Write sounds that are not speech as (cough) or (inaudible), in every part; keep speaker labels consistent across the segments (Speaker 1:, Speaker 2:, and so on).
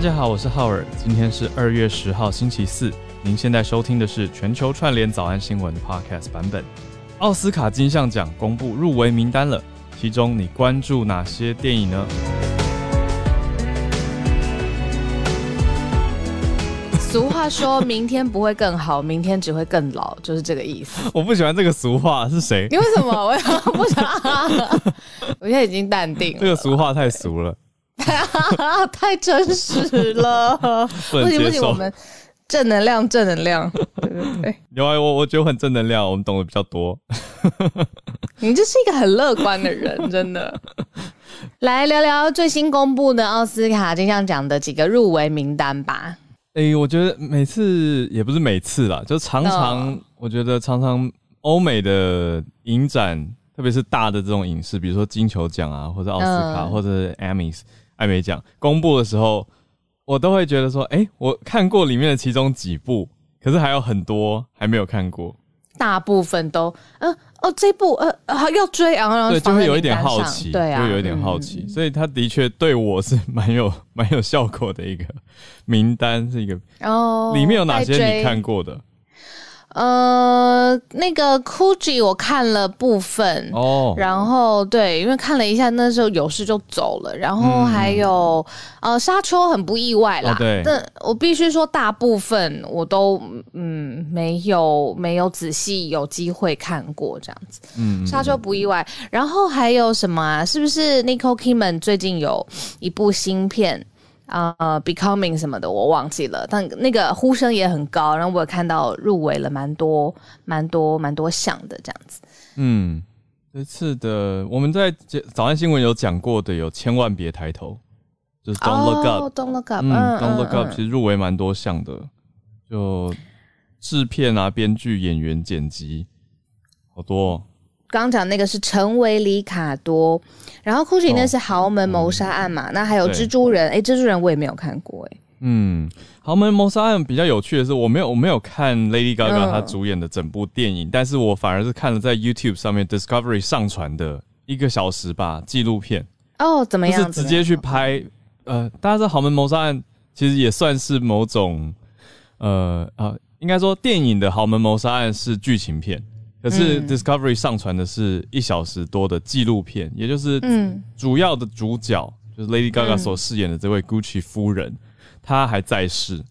Speaker 1: 家好，我是浩尔，今天是二月十号星期四。您现在收听的是全球串联早安新闻 Podcast 版本。奥斯卡金像奖公布入围名单了，其中你关注哪些电影呢？
Speaker 2: 俗话说明天不会更好，明天只会更老，就是这个意思。(laughs)
Speaker 1: 我不喜欢这个俗话，是谁？
Speaker 2: 你为什么？我不想，(laughs) 我现在已经淡定了。
Speaker 1: 这个俗话太俗了，(laughs)
Speaker 2: 太真实了，
Speaker 1: 不行不行。
Speaker 2: 我们正能量，正能量，对对对。
Speaker 1: 有啊，我我觉得很正能量，我们懂得比较多。(laughs)
Speaker 2: 你就是一个很乐观的人，真的。来聊聊最新公布的奥斯卡金像奖的几个入围名单吧。
Speaker 1: 哎，我觉得每次也不是每次啦，就常常我觉得常常欧美的影展，特别是大的这种影视，比如说金球奖啊，或者奥斯卡，或者 Emmys 艾美奖公布的时候，我都会觉得说，哎，我看过里面的其中几部，可是还有很多还没有看过。
Speaker 2: 大部分都，嗯，哦，这部，呃，要追啊，
Speaker 1: 对，就会有一点好奇，
Speaker 2: 对
Speaker 1: 啊，就有一点好奇，所以他的确对我是 (laughs) 蛮有蛮有效果的一个名单，是一个哦，里面有哪些你看过的？
Speaker 2: 呃，那个 Gucci 我看了部分哦，然后对，因为看了一下，那时候有事就走了。然后还有呃，沙丘很不意外啦，
Speaker 1: 对，
Speaker 2: 但我必须说，大部分我都嗯没有没有仔细有机会看过这样子。嗯，沙丘不意外。然后还有什么啊？是不是 Nicole Kidman 最近有一部新片？啊，becoming 什么的我忘记了，但那个呼声也很高，然后我有看到入围了蛮多、蛮多、蛮多项的这样子。
Speaker 1: 嗯，这次的我们在早安新闻有讲过的，有千万别抬头，就是 Don't Look
Speaker 2: Up，Don't Look Up，
Speaker 1: 嗯，Don't Look Up，其实入围蛮多项的，就制片啊、编剧、演员、剪辑，好多。
Speaker 2: 刚讲那个是成为里卡多，然后 Gucci 那是豪门谋杀案嘛？那还有蜘蛛人，哎，蜘蛛人我也没有看过，哎，
Speaker 1: 嗯，豪门谋杀案比较有趣的是，我没有我没有看 Lady Gaga 她主演的整部电影，但是我反而是看了在 YouTube 上面 Discovery 上传的一个小时吧纪录片。
Speaker 2: 哦，怎么样？
Speaker 1: 是直接去拍，呃，大家知道豪门谋杀案其实也算是某种，呃啊，应该说电影的豪门谋杀案是剧情片。可是 Discovery 上传的是一小时多的纪录片，也就是主要的主角就是 Lady Gaga 所饰演的这位 Gucci 夫人，她还在世，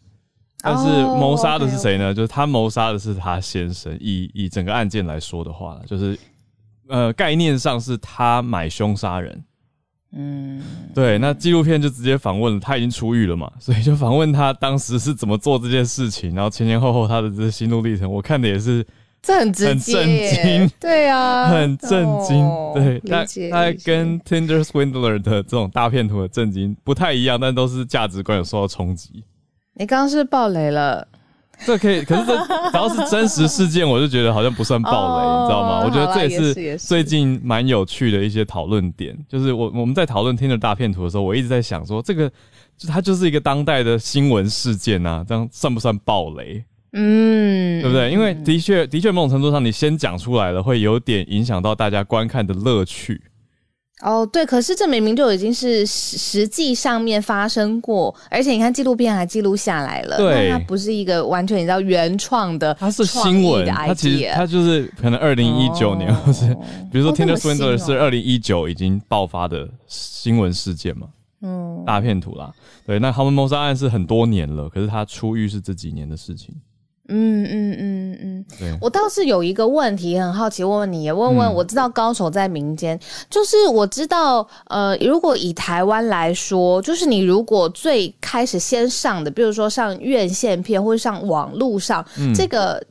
Speaker 1: 但是谋杀的是谁呢？就是他谋杀的是他先生。以以整个案件来说的话，就是呃概念上是他买凶杀人。嗯，对，那纪录片就直接访问了，他已经出狱了嘛，(laughs) 所以就访问他当时是怎么做这件事情，然后前前后后他的这心路历程，我看的也是。
Speaker 2: 这很直接，对啊，
Speaker 1: 很震惊，对，那那跟 Tinder Swindler 的这种大片图的震惊不太一样，但都是价值观有受到冲击。
Speaker 2: 你刚刚是爆雷了，
Speaker 1: 这可以，(laughs) 可是这只要是真实事件，我就觉得好像不算爆雷，你知道吗？我觉得这也是。最近蛮有趣的一些讨论点，就是我我们在讨论 Tinder 大片图的时候，我一直在想说，这个就它就是一个当代的新闻事件啊，这样算不算爆雷？嗯，对不对？因为的确，的确，某种程度上，你先讲出来了，会有点影响到大家观看的乐趣。
Speaker 2: 哦，对，可是这明明就已经是实实际上面发生过，而且你看纪录片还记录下来了，
Speaker 1: 对，
Speaker 2: 它不是一个完全你知道原创的，
Speaker 1: 它是新闻，它其实它就是可能二零一九年，或是比如说《Tinder Swindler》是二零一九已经爆发的新闻事件嘛，嗯，大片图啦，对，那豪门谋杀案是很多年了，可是他出狱是这几年的事情。嗯
Speaker 2: 嗯嗯嗯，对。我倒是有一个问题很好奇，问问你，也问问我知道高手在民间，就是我知道，呃，如果以台湾来说，就是你如果最开始先上的，比如说上院线片或者上网络上，这个。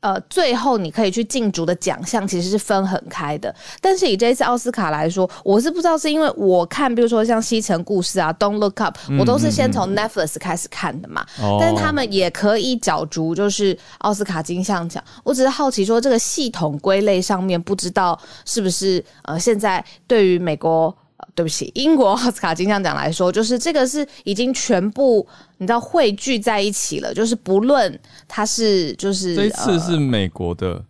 Speaker 2: 呃，最后你可以去竞逐的奖项其实是分很开的，但是以这次奥斯卡来说，我是不知道是因为我看，比如说像《西城故事》啊，《Don't Look Up》，我都是先从 Netflix 开始看的嘛。但是他们也可以角逐，就是奥斯卡金像奖。我只是好奇说，这个系统归类上面，不知道是不是呃，现在对于美国。对不起，英国 (laughs) 奥斯卡金像奖来说，就是这个是已经全部你知道汇聚在一起了，就是不论它是就是
Speaker 1: 这一次是美国的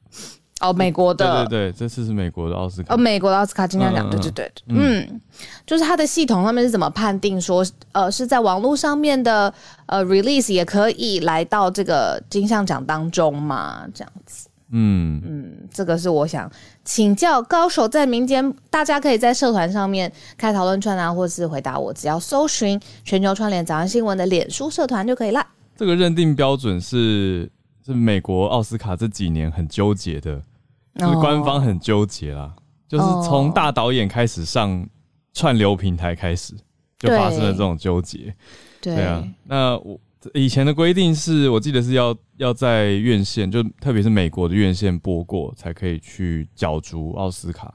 Speaker 2: 哦，美国的，
Speaker 1: 对对对，这次是美国的奥斯卡，
Speaker 2: 哦，美国的奥斯卡金像奖，对对对，嗯，就是它的系统上面是怎么判定说，呃，是在网络上面的呃 release 也可以来到这个金像奖当中嘛？这样子，嗯。嗯，这个是我想请教高手在民间，大家可以在社团上面开讨论串啊，或是回答我，只要搜寻全球串联早安新闻的脸书社团就可以了。
Speaker 1: 这个认定标准是是美国奥斯卡这几年很纠结的。就是官方很纠结啦，就是从大导演开始上串流平台开始，就发生了这种纠结。
Speaker 2: 对
Speaker 1: 啊，那我以前的规定是我记得是要要在院线，就特别是美国的院线播过，才可以去角逐奥斯卡，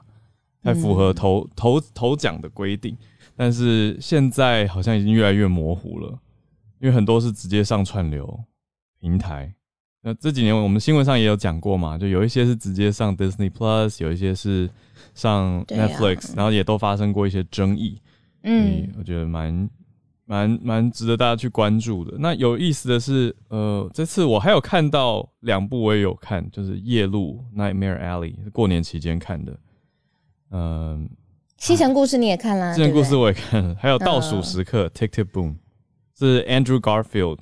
Speaker 1: 才符合投投投奖的规定。但是现在好像已经越来越模糊了，因为很多是直接上串流平台。那这几年我们新闻上也有讲过嘛，就有一些是直接上 Disney Plus，有一些是上 Netflix，然后也都发生过一些争议。嗯，我觉得蛮蛮蛮值得大家去关注的。那有意思的是，呃，这次我还有看到两部我也有看，就是《夜路》（Nightmare Alley） 过年期间看的。
Speaker 2: 嗯，《西城故事》你也看了？
Speaker 1: 《西城故事》我也看了，还有《倒数时刻》（Tick Tick Boom） 是 Andrew Garfield。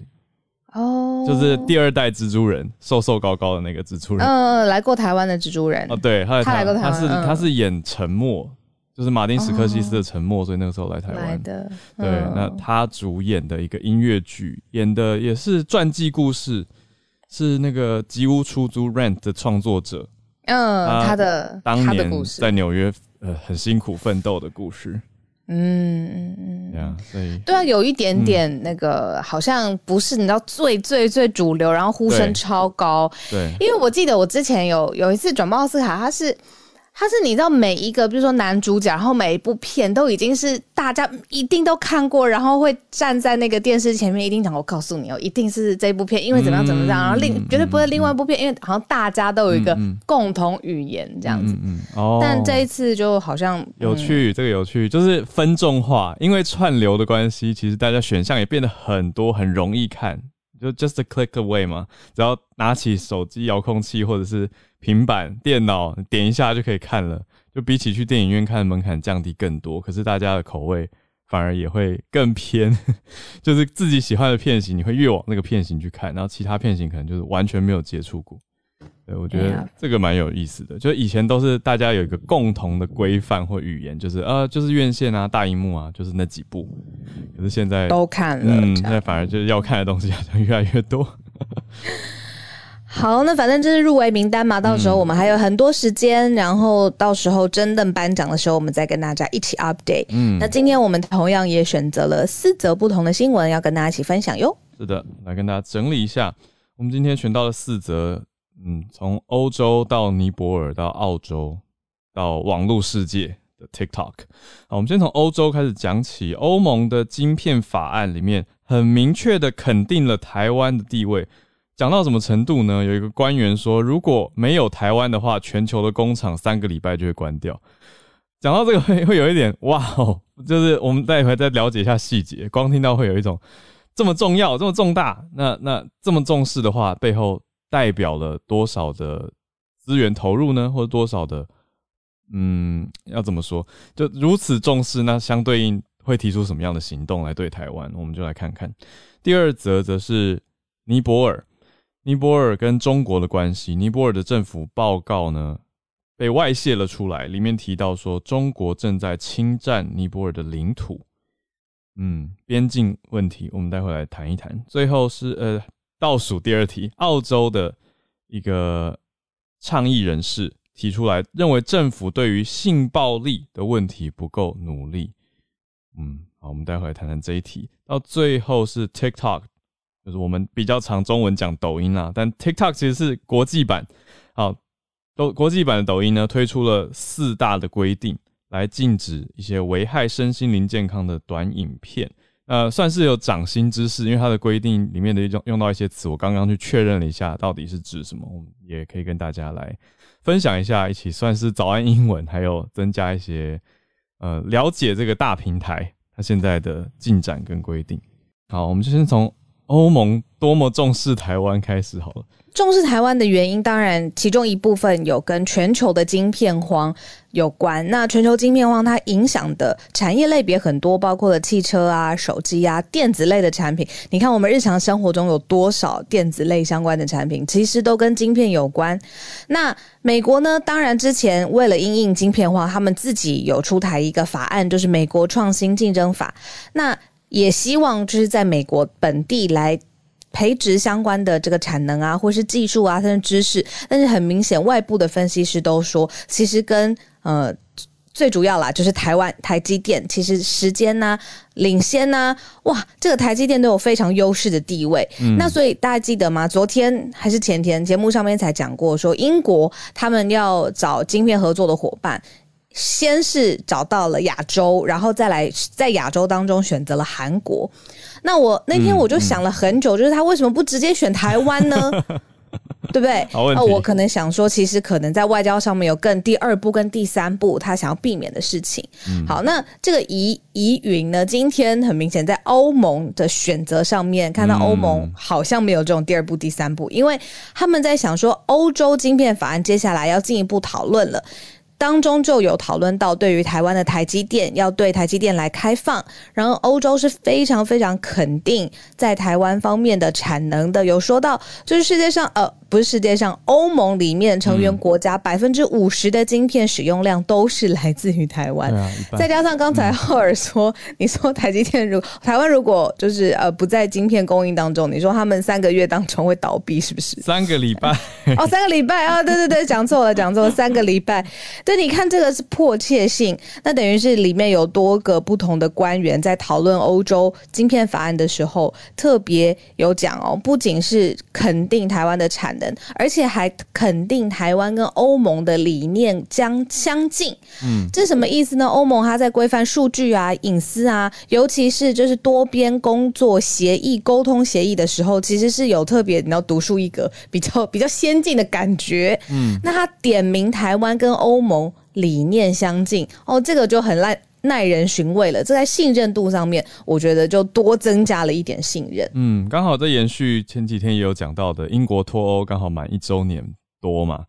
Speaker 1: 哦，就是第二代蜘蛛人，瘦瘦高高的那个蜘蛛人。
Speaker 2: 嗯，来过台湾的蜘蛛人。
Speaker 1: 哦，对，
Speaker 2: 他来过台湾。
Speaker 1: 他是他是演沉默，就是马丁史科西斯的沉默，所以那个时候来台湾
Speaker 2: 的。
Speaker 1: 对，那他主演的一个音乐剧，演的也是传记故事，是那个吉屋出租 Rent 的创作者。
Speaker 2: 嗯，他的
Speaker 1: 当年在纽约呃很辛苦奋斗的故事。嗯嗯嗯，对
Speaker 2: 对啊，有一点点那个，好像不是你知道最最最主流，然后呼声超高。
Speaker 1: 对，
Speaker 2: 因为我记得我之前有有一次转播奥斯卡，他是。他是你知道每一个，比如说男主角，然后每一部片都已经是大家一定都看过，然后会站在那个电视前面，一定讲我告诉你哦，一定是这部片，因为怎么样怎么样，然后另绝对不会另外一部片，因为好像大家都有一个共同语言这样子。嗯哦。但这一次就好像
Speaker 1: 有趣，这个有趣就是分众化，因为串流的关系，其实大家选项也变得很多，很容易看。就 just a click away 嘛，只要拿起手机遥控器或者是平板电脑点一下就可以看了。就比起去电影院看，门槛降低更多。可是大家的口味反而也会更偏，(laughs) 就是自己喜欢的片型，你会越往那个片型去看，然后其他片型可能就是完全没有接触过。对，我觉得这个蛮有意思的。就以前都是大家有一个共同的规范或语言，就是呃，就是院线啊、大荧幕啊，就是那几部。可是现在
Speaker 2: 都看了，嗯，
Speaker 1: 现在反而就是要看的东西好像越来越多。
Speaker 2: 好，那反正这是入围名单嘛，到时候我们还有很多时间，然后到时候真正颁奖的时候，我们再跟大家一起 update。嗯，那今天我们同样也选择了四则不同的新闻要跟大家一起分享哟。
Speaker 1: 是的，来跟大家整理一下，我们今天选到了四则。嗯，从欧洲到尼泊尔到澳洲到网络世界的 TikTok，好，我们先从欧洲开始讲起。欧盟的晶片法案里面很明确的肯定了台湾的地位，讲到什么程度呢？有一个官员说，如果没有台湾的话，全球的工厂三个礼拜就会关掉。讲到这个会会有一点哇哦，就是我们待会再了解一下细节，光听到会有一种这么重要、这么重大，那那这么重视的话，背后。代表了多少的资源投入呢？或者多少的，嗯，要怎么说？就如此重视，那相对应会提出什么样的行动来对台湾？我们就来看看。第二则则是尼泊尔，尼泊尔跟中国的关系。尼泊尔的政府报告呢被外泄了出来，里面提到说中国正在侵占尼泊尔的领土。嗯，边境问题，我们待会来谈一谈。最后是呃。倒数第二题，澳洲的一个倡议人士提出来，认为政府对于性暴力的问题不够努力。嗯，好，我们待会来谈谈这一题。到最后是 TikTok，就是我们比较常中文讲抖音啊，但 TikTok 其实是国际版。好，都国际版的抖音呢，推出了四大的规定，来禁止一些危害身心灵健康的短影片。呃，算是有掌心之事，因为它的规定里面的一种用到一些词，我刚刚去确认了一下，到底是指什么，我们也可以跟大家来分享一下，一起算是早安英文，还有增加一些呃了解这个大平台它现在的进展跟规定。好，我们就先从欧盟多么重视台湾开始好了。
Speaker 2: 重视台湾的原因，当然其中一部分有跟全球的晶片荒有关。那全球晶片荒它影响的产业类别很多，包括了汽车啊、手机啊、电子类的产品。你看我们日常生活中有多少电子类相关的产品，其实都跟晶片有关。那美国呢？当然之前为了因应晶片化，他们自己有出台一个法案，就是美国创新竞争法。那也希望就是在美国本地来。培植相关的这个产能啊，或是技术啊，甚至知识，但是很明显，外部的分析师都说，其实跟呃最主要啦，就是台湾台积电，其实时间呢领先呢，哇，这个台积电都有非常优势的地位。那所以大家记得吗？昨天还是前天节目上面才讲过，说英国他们要找晶片合作的伙伴。先是找到了亚洲，然后再来在亚洲当中选择了韩国。那我那天我就想了很久，就是他为什么不直接选台湾呢？(laughs) 对不对？
Speaker 1: 那
Speaker 2: 我可能想说，其实可能在外交上面有更第二步跟第三步，他想要避免的事情。好，那这个疑疑云呢？今天很明显在欧盟的选择上面，看到欧盟好像没有这种第二步、第三步，因为他们在想说，欧洲晶片法案接下来要进一步讨论了。当中就有讨论到，对于台湾的台积电要对台积电来开放，然后欧洲是非常非常肯定在台湾方面的产能的，有说到就是世界上呃。不是世界上欧盟里面成员国家百分之五十的晶片使用量都是来自于台湾，再加上刚才赫尔说，你说台积电如台湾如果就是呃不在晶片供应当中，你说他们三个月当中会倒闭是不是？
Speaker 1: 三个礼拜
Speaker 2: 哦，三个礼拜啊，对对对，讲错了讲错了，三个礼拜。对，你看这个是迫切性，那等于是里面有多个不同的官员在讨论欧洲晶片法案的时候，特别有讲哦，不仅是肯定台湾的产。而且还肯定台湾跟欧盟的理念将相近，嗯，这什么意思呢？欧盟它在规范数据啊、隐私啊，尤其是就是多边工作协议、沟通协议的时候，其实是有特别你要独树一格、比较 (laughs) 比较先进的感觉，嗯，那他点名台湾跟欧盟理念相近，哦，这个就很烂。耐人寻味了，这在信任度上面，我觉得就多增加了一点信任。
Speaker 1: 嗯，刚好在延续前几天也有讲到的，英国脱欧刚好满一周年多嘛。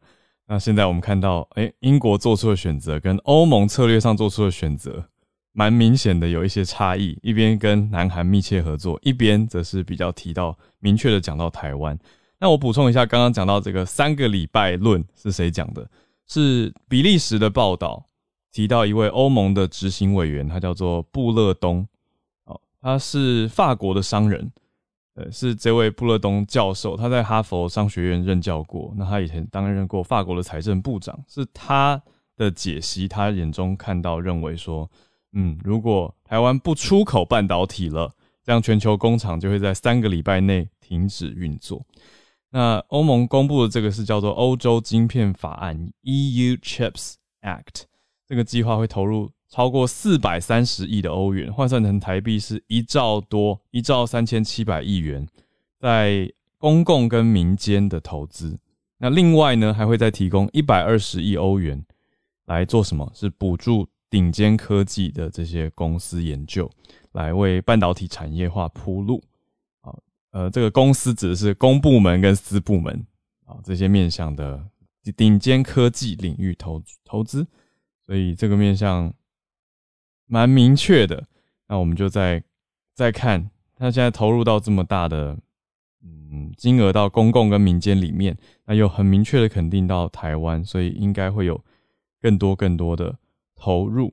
Speaker 1: 那现在我们看到，哎，英国做出的选择跟欧盟策略上做出的选择，蛮明显的有一些差异。一边跟南韩密切合作，一边则是比较提到明确的讲到台湾。那我补充一下，刚刚讲到这个三个礼拜论是谁讲的？是比利时的报道。提到一位欧盟的执行委员，他叫做布勒东，哦，他是法国的商人，呃，是这位布勒东教授，他在哈佛商学院任教过，那他以前担任过法国的财政部长，是他的解析，他眼中看到认为说，嗯，如果台湾不出口半导体了，这样全球工厂就会在三个礼拜内停止运作。那欧盟公布的这个是叫做欧洲晶片法案 （EU Chips Act）。这个计划会投入超过四百三十亿的欧元，换算成台币是一兆多，一兆三千七百亿元，在公共跟民间的投资。那另外呢，还会再提供一百二十亿欧元来做什么？是补助顶尖科技的这些公司研究，来为半导体产业化铺路。啊，呃，这个公司指的是公部门跟私部门啊，这些面向的顶尖科技领域投投资。所以这个面向蛮明确的，那我们就再再看，他现在投入到这么大的嗯金额到公共跟民间里面，那又很明确的肯定到台湾，所以应该会有更多更多的投入。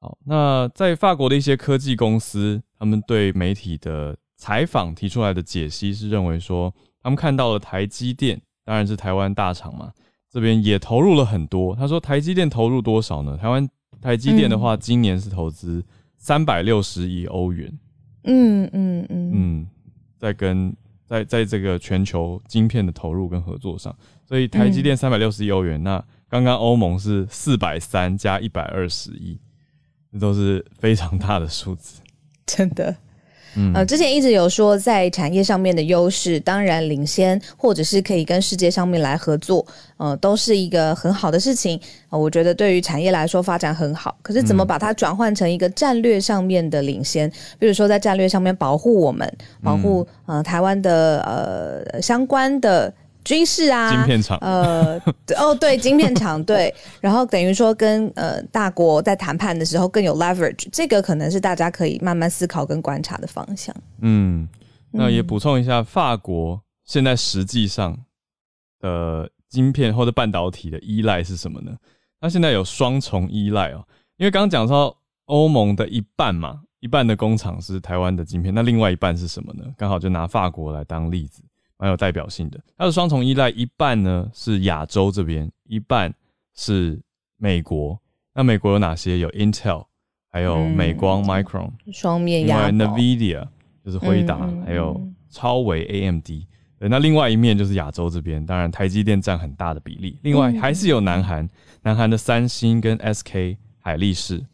Speaker 1: 好，那在法国的一些科技公司，他们对媒体的采访提出来的解析是认为说，他们看到了台积电，当然是台湾大厂嘛。这边也投入了很多。他说：“台积电投入多少呢？台湾台积电的话，今年是投资三百六十亿欧元。嗯嗯嗯嗯，在跟在在这个全球晶片的投入跟合作上，所以台积电三百六十亿欧元。那刚刚欧盟是四百三加一百二十亿，这都是非常大的数字。
Speaker 2: 真的。呃，之前一直有说在产业上面的优势，当然领先，或者是可以跟世界上面来合作，呃，都是一个很好的事情。呃，我觉得对于产业来说发展很好。可是怎么把它转换成一个战略上面的领先？比如说在战略上面保护我们，保护呃台湾的呃相关的。军事啊，
Speaker 1: 晶片厂，
Speaker 2: 呃，(laughs) 哦，对，晶片厂，对，然后等于说跟呃大国在谈判的时候更有 leverage，这个可能是大家可以慢慢思考跟观察的方向。
Speaker 1: 嗯，那也补充一下，法国现在实际上的晶片或者半导体的依赖是什么呢？它现在有双重依赖哦，因为刚刚讲到欧盟的一半嘛，一半的工厂是台湾的晶片，那另外一半是什么呢？刚好就拿法国来当例子。蛮有代表性的，它的双重依赖，一半呢是亚洲这边，一半是美国。那美国有哪些？有 Intel，还有美光 Micron，
Speaker 2: 双面压
Speaker 1: NVIDIA 就是辉达，还有超维 AMD。对，那另外一面就是亚洲这边，当然台积电占很大的比例。另外还是有南韩，南韩的三星跟 SK 海力士，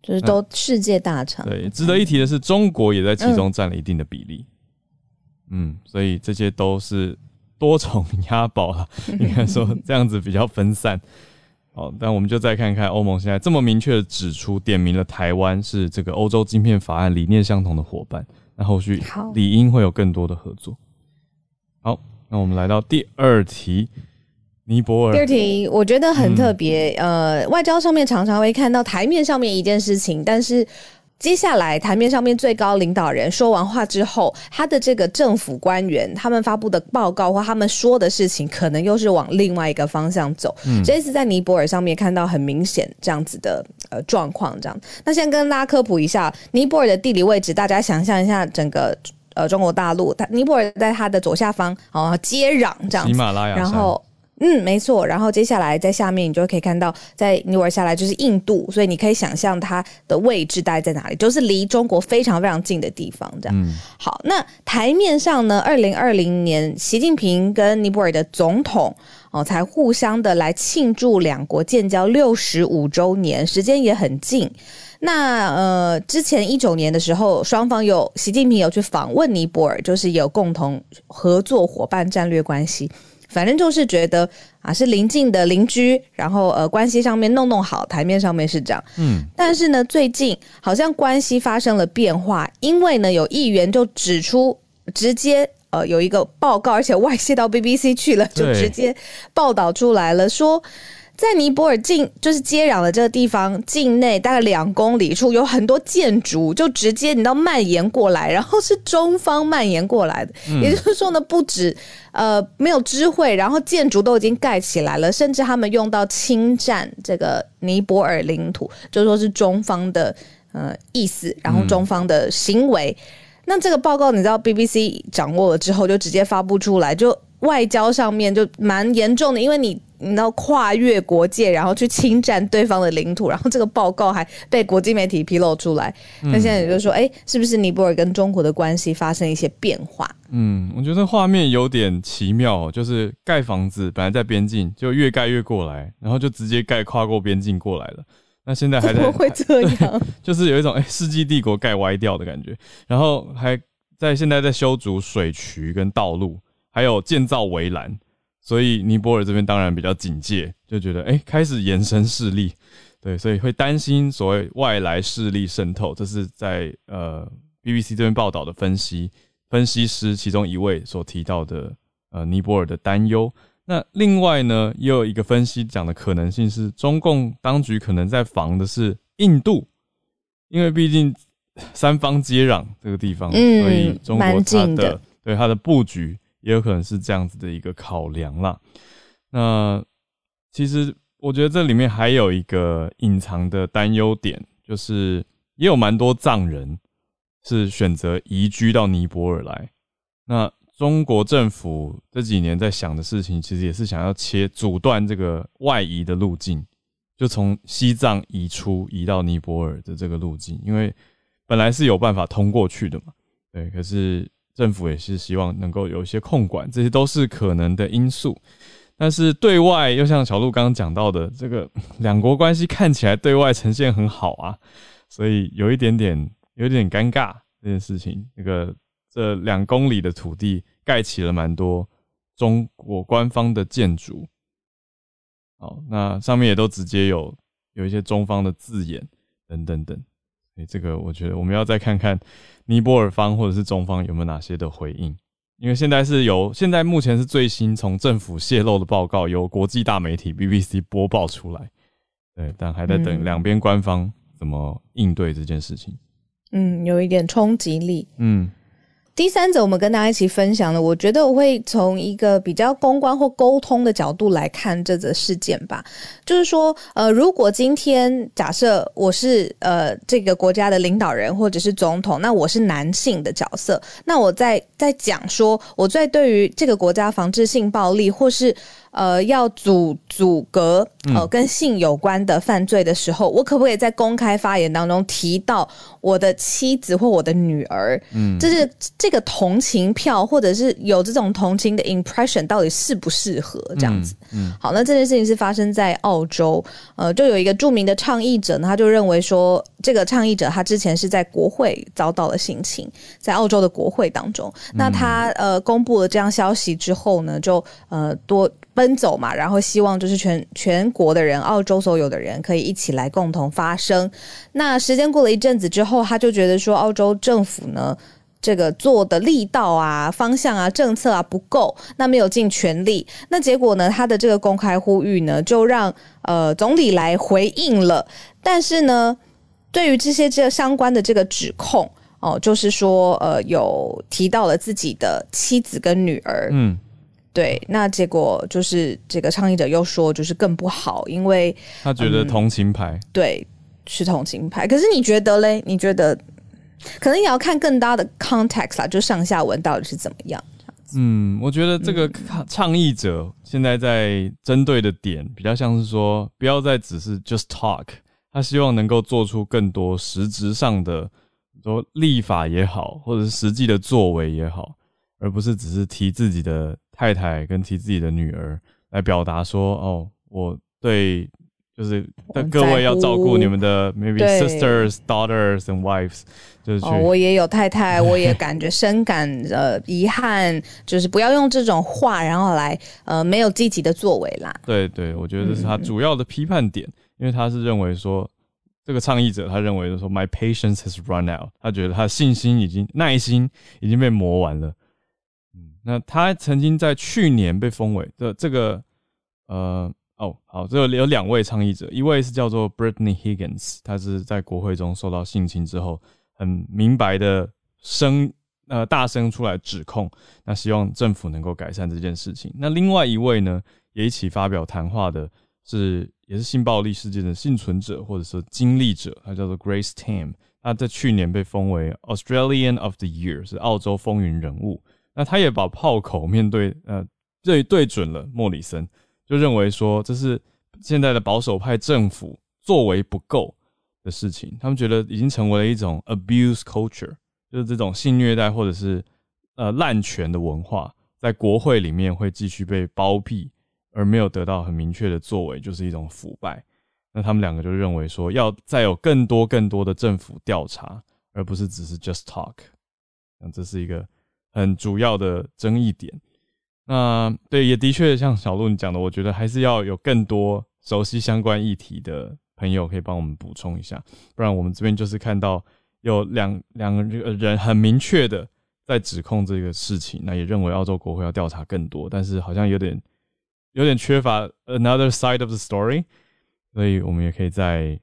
Speaker 2: 就是都世界大厂。
Speaker 1: 对，值得一提的是，中国也在其中占了一定的比例。嗯，所以这些都是多重押宝了，(laughs) 应该说这样子比较分散。好，但我们就再看看欧盟现在这么明确的指出，点名了台湾是这个欧洲晶片法案理念相同的伙伴，那后续理应会有更多的合作。好，那我们来到第二题，尼泊尔。
Speaker 2: 第二题我觉得很特别，呃，外交上面常常会看到台面上面一件事情，但是。接下来台面上面最高领导人说完话之后，他的这个政府官员他们发布的报告或他们说的事情，可能又是往另外一个方向走。嗯这次在尼泊尔上面看到很明显这样子的呃状况，这样。那先跟大家科普一下尼泊尔的地理位置，大家想象一下整个呃中国大陆，它尼泊尔在它的左下方哦，接壤这样，
Speaker 1: 喜马拉雅
Speaker 2: 然后。嗯，没错。然后接下来在下面，你就可以看到，在尼泊尔下来就是印度，所以你可以想象它的位置大概在哪里，就是离中国非常非常近的地方。这样，好。那台面上呢，二零二零年，习近平跟尼泊尔的总统哦，才互相的来庆祝两国建交六十五周年，时间也很近。那呃，之前一九年的时候，双方有习近平有去访问尼泊尔，就是有共同合作伙伴战略关系。反正就是觉得啊，是邻近的邻居，然后呃，关系上面弄弄好，台面上面是这样。嗯，但是呢，最近好像关系发生了变化，因为呢，有议员就指出，直接呃有一个报告，而且外泄到 BBC 去了，就直接报道出来了，说。在尼泊尔境就是接壤的这个地方境内，大概两公里处有很多建筑，就直接你知道蔓延过来，然后是中方蔓延过来的，也就是说呢，不止呃没有知会，然后建筑都已经盖起来了，甚至他们用到侵占这个尼泊尔领土，就说是中方的呃意思，然后中方的行为。那这个报告你知道 BBC 掌握了之后，就直接发布出来，就外交上面就蛮严重的，因为你。你知道跨越国界，然后去侵占对方的领土，然后这个报告还被国际媒体披露出来。那现在也就是说，哎，是不是尼泊尔跟中国的关系发生一些变化？
Speaker 1: 嗯，我觉得画面有点奇妙，就是盖房子本来在边境，就越盖越过来，然后就直接盖跨过边境过来了。那现在还在
Speaker 2: 会这样？(laughs)
Speaker 1: 就是有一种哎，世纪帝国盖歪掉的感觉。然后还在现在在修筑水渠跟道路，还有建造围栏。所以尼泊尔这边当然比较警戒，就觉得哎，开始延伸势力，对，所以会担心所谓外来势力渗透。这是在呃 BBC 这边报道的分析分析师其中一位所提到的呃尼泊尔的担忧。那另外呢，也有一个分析讲的可能性是，中共当局可能在防的是印度，因为毕竟三方接壤这个地方，所以中国它的对它的布局。也有可能是这样子的一个考量啦。那其实我觉得这里面还有一个隐藏的担忧点，就是也有蛮多藏人是选择移居到尼泊尔来。那中国政府这几年在想的事情，其实也是想要切阻断这个外移的路径，就从西藏移出移到尼泊尔的这个路径，因为本来是有办法通过去的嘛。对，可是。政府也是希望能够有一些控管，这些都是可能的因素。但是对外又像小鹿刚刚讲到的，这个两国关系看起来对外呈现很好啊，所以有一点点有点尴尬。这件事情，那个这两公里的土地盖起了蛮多中国官方的建筑。好，那上面也都直接有有一些中方的字眼等等等。所以这个我觉得我们要再看看尼泊尔方或者是中方有没有哪些的回应。因为现在是由现在目前是最新从政府泄露的报告，由国际大媒体 BBC 播报出来，对，但还在等两边官方怎么应对这件事情。
Speaker 2: 嗯，有一点冲击力。嗯。第三者，我们跟大家一起分享的，我觉得我会从一个比较公关或沟通的角度来看这则事件吧。就是说，呃，如果今天假设我是呃这个国家的领导人或者是总统，那我是男性的角色，那我在在讲说我在对于这个国家防治性暴力或是。呃，要阻阻隔呃跟性有关的犯罪的时候，我可不可以在公开发言当中提到我的妻子或我的女儿？嗯，就是这个同情票，或者是有这种同情的 impression，到底适不适合这样子？嗯，好，那这件事情是发生在澳洲，呃，就有一个著名的倡议者呢，他就认为说，这个倡议者他之前是在国会遭到了性侵，在澳洲的国会当中，那他呃公布了这样消息之后呢，就呃多。奔走嘛，然后希望就是全全国的人，澳洲所有的人可以一起来共同发声。那时间过了一阵子之后，他就觉得说，澳洲政府呢，这个做的力道啊、方向啊、政策啊不够，那没有尽全力。那结果呢，他的这个公开呼吁呢，就让呃总理来回应了。但是呢，对于这些这相关的这个指控哦，就是说呃有提到了自己的妻子跟女儿，嗯。对，那结果就是这个倡议者又说，就是更不好，因为
Speaker 1: 他觉得同情牌，
Speaker 2: 对，是同情牌。可是你觉得嘞？你觉得可能也要看更大的 context 啦，就上下文到底是怎么样？
Speaker 1: 嗯，我觉得这个倡议者现在在针对的点比较像是说，不要再只是 just talk，他希望能够做出更多实质上的，说立法也好，或者是实际的作为也好，而不是只是提自己的。太太跟提自己的女儿来表达说：“哦，我对就是各位要照顾你们的 maybe sisters, daughters and wives，就是哦，
Speaker 2: 我也有太太，(laughs) 我也感觉深感呃遗憾，就是不要用这种话，然后来呃没有积极的作为啦。
Speaker 1: 对对，我觉得这是他主要的批判点，因为他是认为说这个倡议者他认为说 my patience has run out，他觉得他的信心已经耐心已经被磨完了。”那他曾经在去年被封为的这个，呃，哦，好，这有两位倡议者，一位是叫做 Brittany Higgins，他是在国会中受到性侵之后，很明白的声，呃，大声出来指控，那希望政府能够改善这件事情。那另外一位呢，也一起发表谈话的是，也是性暴力事件的幸存者或者说经历者，他叫做 Grace Tam，他在去年被封为 Australian of the Year，是澳洲风云人物。那他也把炮口面对呃对对准了莫里森，就认为说这是现在的保守派政府作为不够的事情，他们觉得已经成为了一种 abuse culture，就是这种性虐待或者是呃滥权的文化，在国会里面会继续被包庇，而没有得到很明确的作为，就是一种腐败。那他们两个就认为说，要再有更多更多的政府调查，而不是只是 just talk。那这是一个。很主要的争议点，那对也的确像小鹿你讲的，我觉得还是要有更多熟悉相关议题的朋友可以帮我们补充一下，不然我们这边就是看到有两两个人很明确的在指控这个事情，那也认为澳洲国会要调查更多，但是好像有点有点缺乏 another side of the story，所以我们也可以再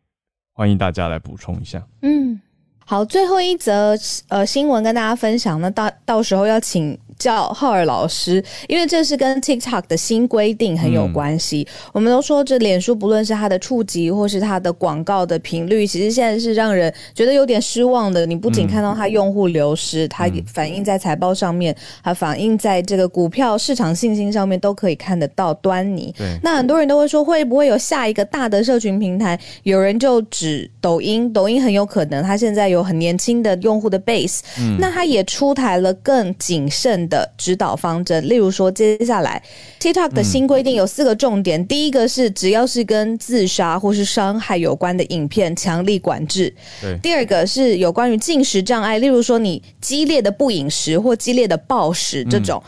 Speaker 1: 欢迎大家来补充一下。嗯。
Speaker 2: 好，最后一则呃新闻跟大家分享，那到到时候要请。教浩尔老师，因为这是跟 TikTok 的新规定很有关系。我们都说，这脸书不论是它的触及或是它的广告的频率，其实现在是让人觉得有点失望的。你不仅看到它用户流失，它反映在财报上面，还反映在这个股票市场信心上面，都可以看得到端倪。那很多人都会说，会不会有下一个大的社群平台？有人就指抖音，抖音很有可能，它现在有很年轻的用户的 base，那他也出台了更谨慎。的指导方针。例如说，接下来 TikTok 的新规定有四个重点，第一个是只要是跟自杀或是伤害有关的影片，强力管制。第二个是有关于进食障碍，例如说你激烈的不饮食或激烈的暴食这种。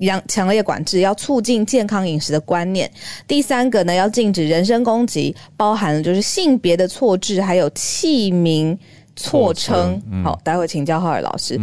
Speaker 2: 强强烈管制，要促进健康饮食的观念。第三个呢，要禁止人身攻击，包含了就是性别的错置，还有器名错称。好，待会请教浩尔老师。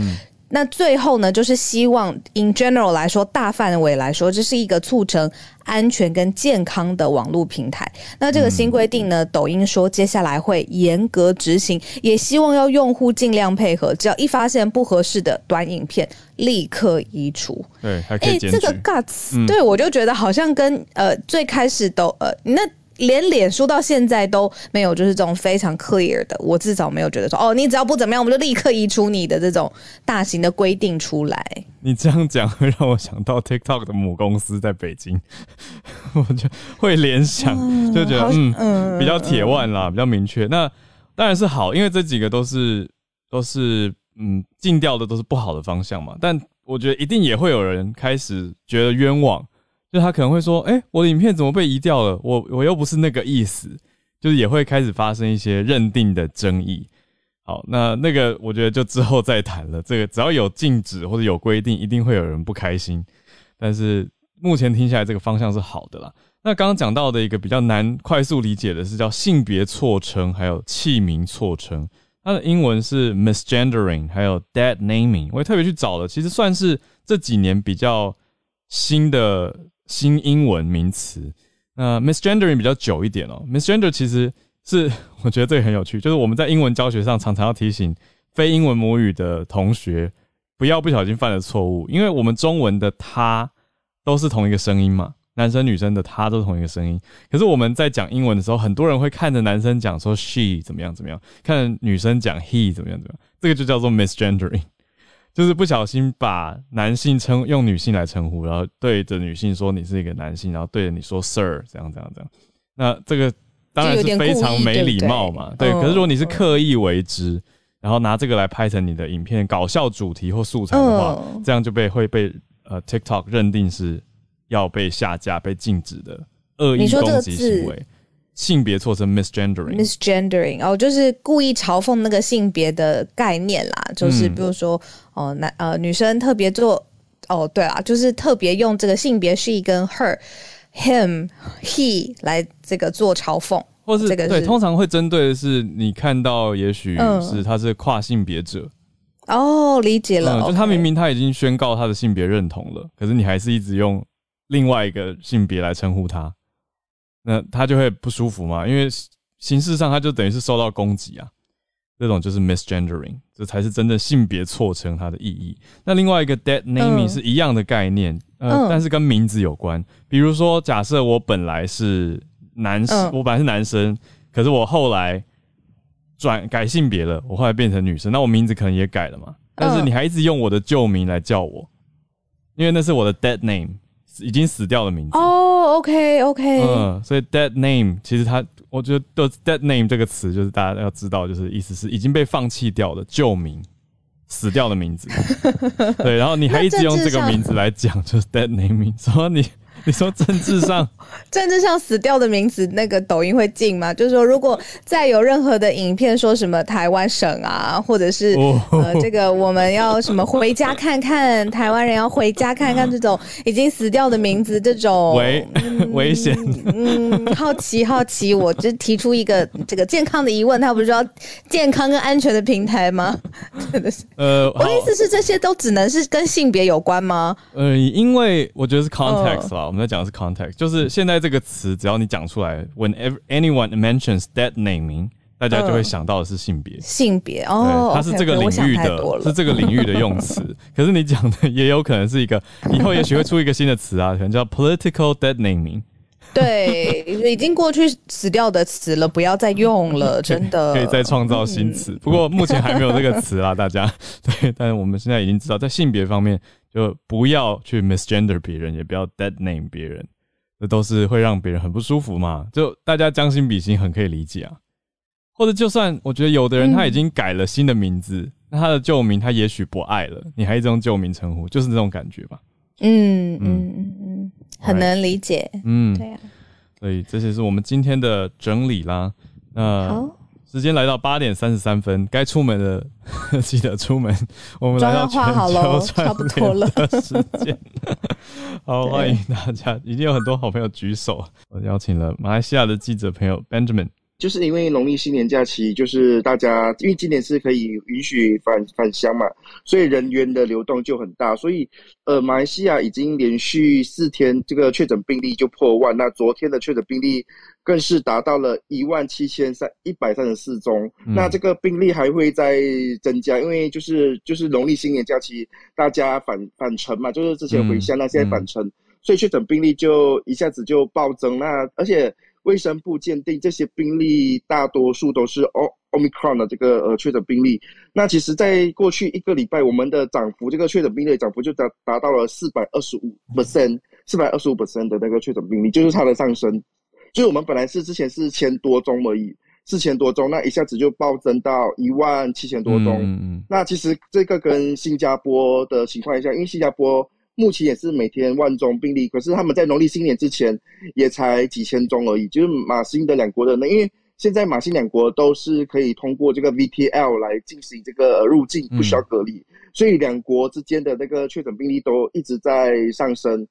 Speaker 2: 那最后呢，就是希望 in general 来说，大范围来说，这是一个促成安全跟健康的网络平台。那这个新规定呢，抖音说接下来会严格执行，也希望要用户尽量配合，只要一发现不合适的短影片，立刻移除。
Speaker 1: 对，还可以
Speaker 2: 这个 guts，对我就觉得好像跟呃最开始都呃那。连脸书到现在都没有，就是这种非常 clear 的，我至少没有觉得说，哦，你只要不怎么样，我们就立刻移除你的这种大型的规定出来。
Speaker 1: 你这样讲会让我想到 TikTok 的母公司在北京，(laughs) 我就会联想，就觉得嗯，比较铁腕啦，比较明确。那当然是好，因为这几个都是都是嗯禁掉的，都是不好的方向嘛。但我觉得一定也会有人开始觉得冤枉。就他可能会说：“哎，我的影片怎么被移掉了？我我又不是那个意思。”就是也会开始发生一些认定的争议。好，那那个我觉得就之后再谈了。这个只要有禁止或者有规定，一定会有人不开心。但是目前听下来，这个方向是好的啦。那刚刚讲到的一个比较难快速理解的是叫性别错称，还有器名错称。它的英文是 misgendering，还有 dead naming。我也特别去找了，其实算是这几年比较新的。新英文名词，那 misgendering 比较久一点哦。misgender 其实是 (laughs) 我觉得这个很有趣，就是我们在英文教学上常常要提醒非英文母语的同学不要不小心犯了错误，因为我们中文的他都是同一个声音嘛，男生女生的他都是同一个声音。可是我们在讲英文的时候，很多人会看着男生讲说 she 怎么样怎么样，看着女生讲 he 怎么样怎么样，这个就叫做 misgendering。就是不小心把男性称用女性来称呼，然后对着女性说你是一个男性，然后对着你说 Sir，这样这样这样。那这个当然是非常没礼貌嘛。对，可是如果你是刻意为之，然后拿这个来拍成你的影片搞笑主题或素材的话，这样就被会被呃 TikTok 认定是要被下架、被禁止的恶意攻击行为。性别错成
Speaker 2: misgendering，misgendering 哦，就是故意嘲讽那个性别的概念啦，就是比如说哦，男呃女生特别做哦，对啦，就是特别用这个性别 she 跟 her，him，he 来这个做嘲讽，
Speaker 1: 或是
Speaker 2: 这个
Speaker 1: 对，通常会针对的是你看到也许是他是跨性别者。
Speaker 2: 哦，理解了，
Speaker 1: 就他明明他已经宣告他的性别认同了，可是你还是一直用另外一个性别来称呼他。那他就会不舒服嘛，因为形式上他就等于是受到攻击啊，这种就是 misgendering，这才是真正性别错称它的意义。那另外一个 dead naming 是一样的概念，呃，但是跟名字有关。比如说，假设我本来是男生，我本来是男生，可是我后来转改性别了，我后来变成女生，那我名字可能也改了嘛。但是你还一直用我的旧名来叫我，因为那是我的 dead name。已经死掉的名字
Speaker 2: 哦，OK OK，
Speaker 1: 嗯，所以 dead name 其实它，我觉得 dead name 这个词就是大家要知道，就是意思是已经被放弃掉的旧名，死掉的名字，(laughs) 对，然后你还一直用这个名字来讲，就是 dead name，说你。你说政治上，(laughs)
Speaker 2: 政治上死掉的名字，那个抖音会禁吗？就是说，如果再有任何的影片说什么台湾省啊，或者是呃，这个我们要什么回家看看，台湾人要回家看看这种已经死掉的名字，这种 (laughs)
Speaker 1: 危危险。
Speaker 2: 嗯，好奇 (laughs) 好奇，我就提出一个这个健康的疑问，他不是说健康跟安全的平台吗？真的是。呃，我的意思是，这些都只能是跟性别有关吗？
Speaker 1: 呃，因为我觉得是 context 吧。我们在讲的是 context，就是现在这个词，只要你讲出来，whenever anyone mentions that naming，大家就会想到的是性别。
Speaker 2: 性别哦，
Speaker 1: 它是这个领域的，是这个领域的用词。(laughs) 可是你讲的也有可能是一个，以后也许会出一个新的词啊，可能叫 political dead naming。
Speaker 2: 对，已经过去死掉的词了，不要再用了，(laughs) 真的。
Speaker 1: 可以再创造新词，不过目前还没有这个词啦，大家。对，但是我们现在已经知道，在性别方面。就不要去 misgender 别人，也不要 dead name 别人，这都是会让别人很不舒服嘛。就大家将心比心，很可以理解啊。或者就算我觉得有的人他已经改了新的名字，那他的旧名他也许不爱了，你还一直用旧名称呼，就是这种感觉吧。
Speaker 2: 嗯嗯嗯嗯，很能理解。嗯，对啊。
Speaker 1: 所以这些是我们今天的整理啦。那好。时间来到八点三十三分，该出门的 (laughs) 记得出门。(laughs) 我们来到全球
Speaker 2: 差不多了
Speaker 1: 时间。(laughs) 好，欢迎大家，一定有很多好朋友举手。我邀请了马来西亚的记者朋友 Benjamin。
Speaker 3: 就是因为农历新年假期，就是大家因为今年是可以允许返返乡嘛，所以人员的流动就很大。所以，呃，马来西亚已经连续四天这个确诊病例就破万，那昨天的确诊病例更是达到了一万七千三一百三十四宗。那这个病例还会再增加，因为就是就是农历新年假期大家返返程嘛，就是之前回乡，那现在返程，所以确诊病例就一下子就暴增。那而且。卫生部鉴定这些病例，大多数都是 O Omicron 的这个呃确诊病例。那其实，在过去一个礼拜，我们的涨幅，这个确诊病例涨幅就达达到了四百二十五 percent，四百二十五 percent 的那个确诊病例，就是它的上升。所以我们本来是之前是千多宗而已，四千多宗，那一下子就暴增到一万七千多宗。那其实这个跟新加坡的情况一样，因为新加坡。目前也是每天万宗病例，可是他们在农历新年之前也才几千宗而已。就是马新的两国的呢，因为现在马新两国都是可以通过这个 VTL 来进行这个入境，不需要隔离，所以两国之间的那个确诊病例都一直在上升。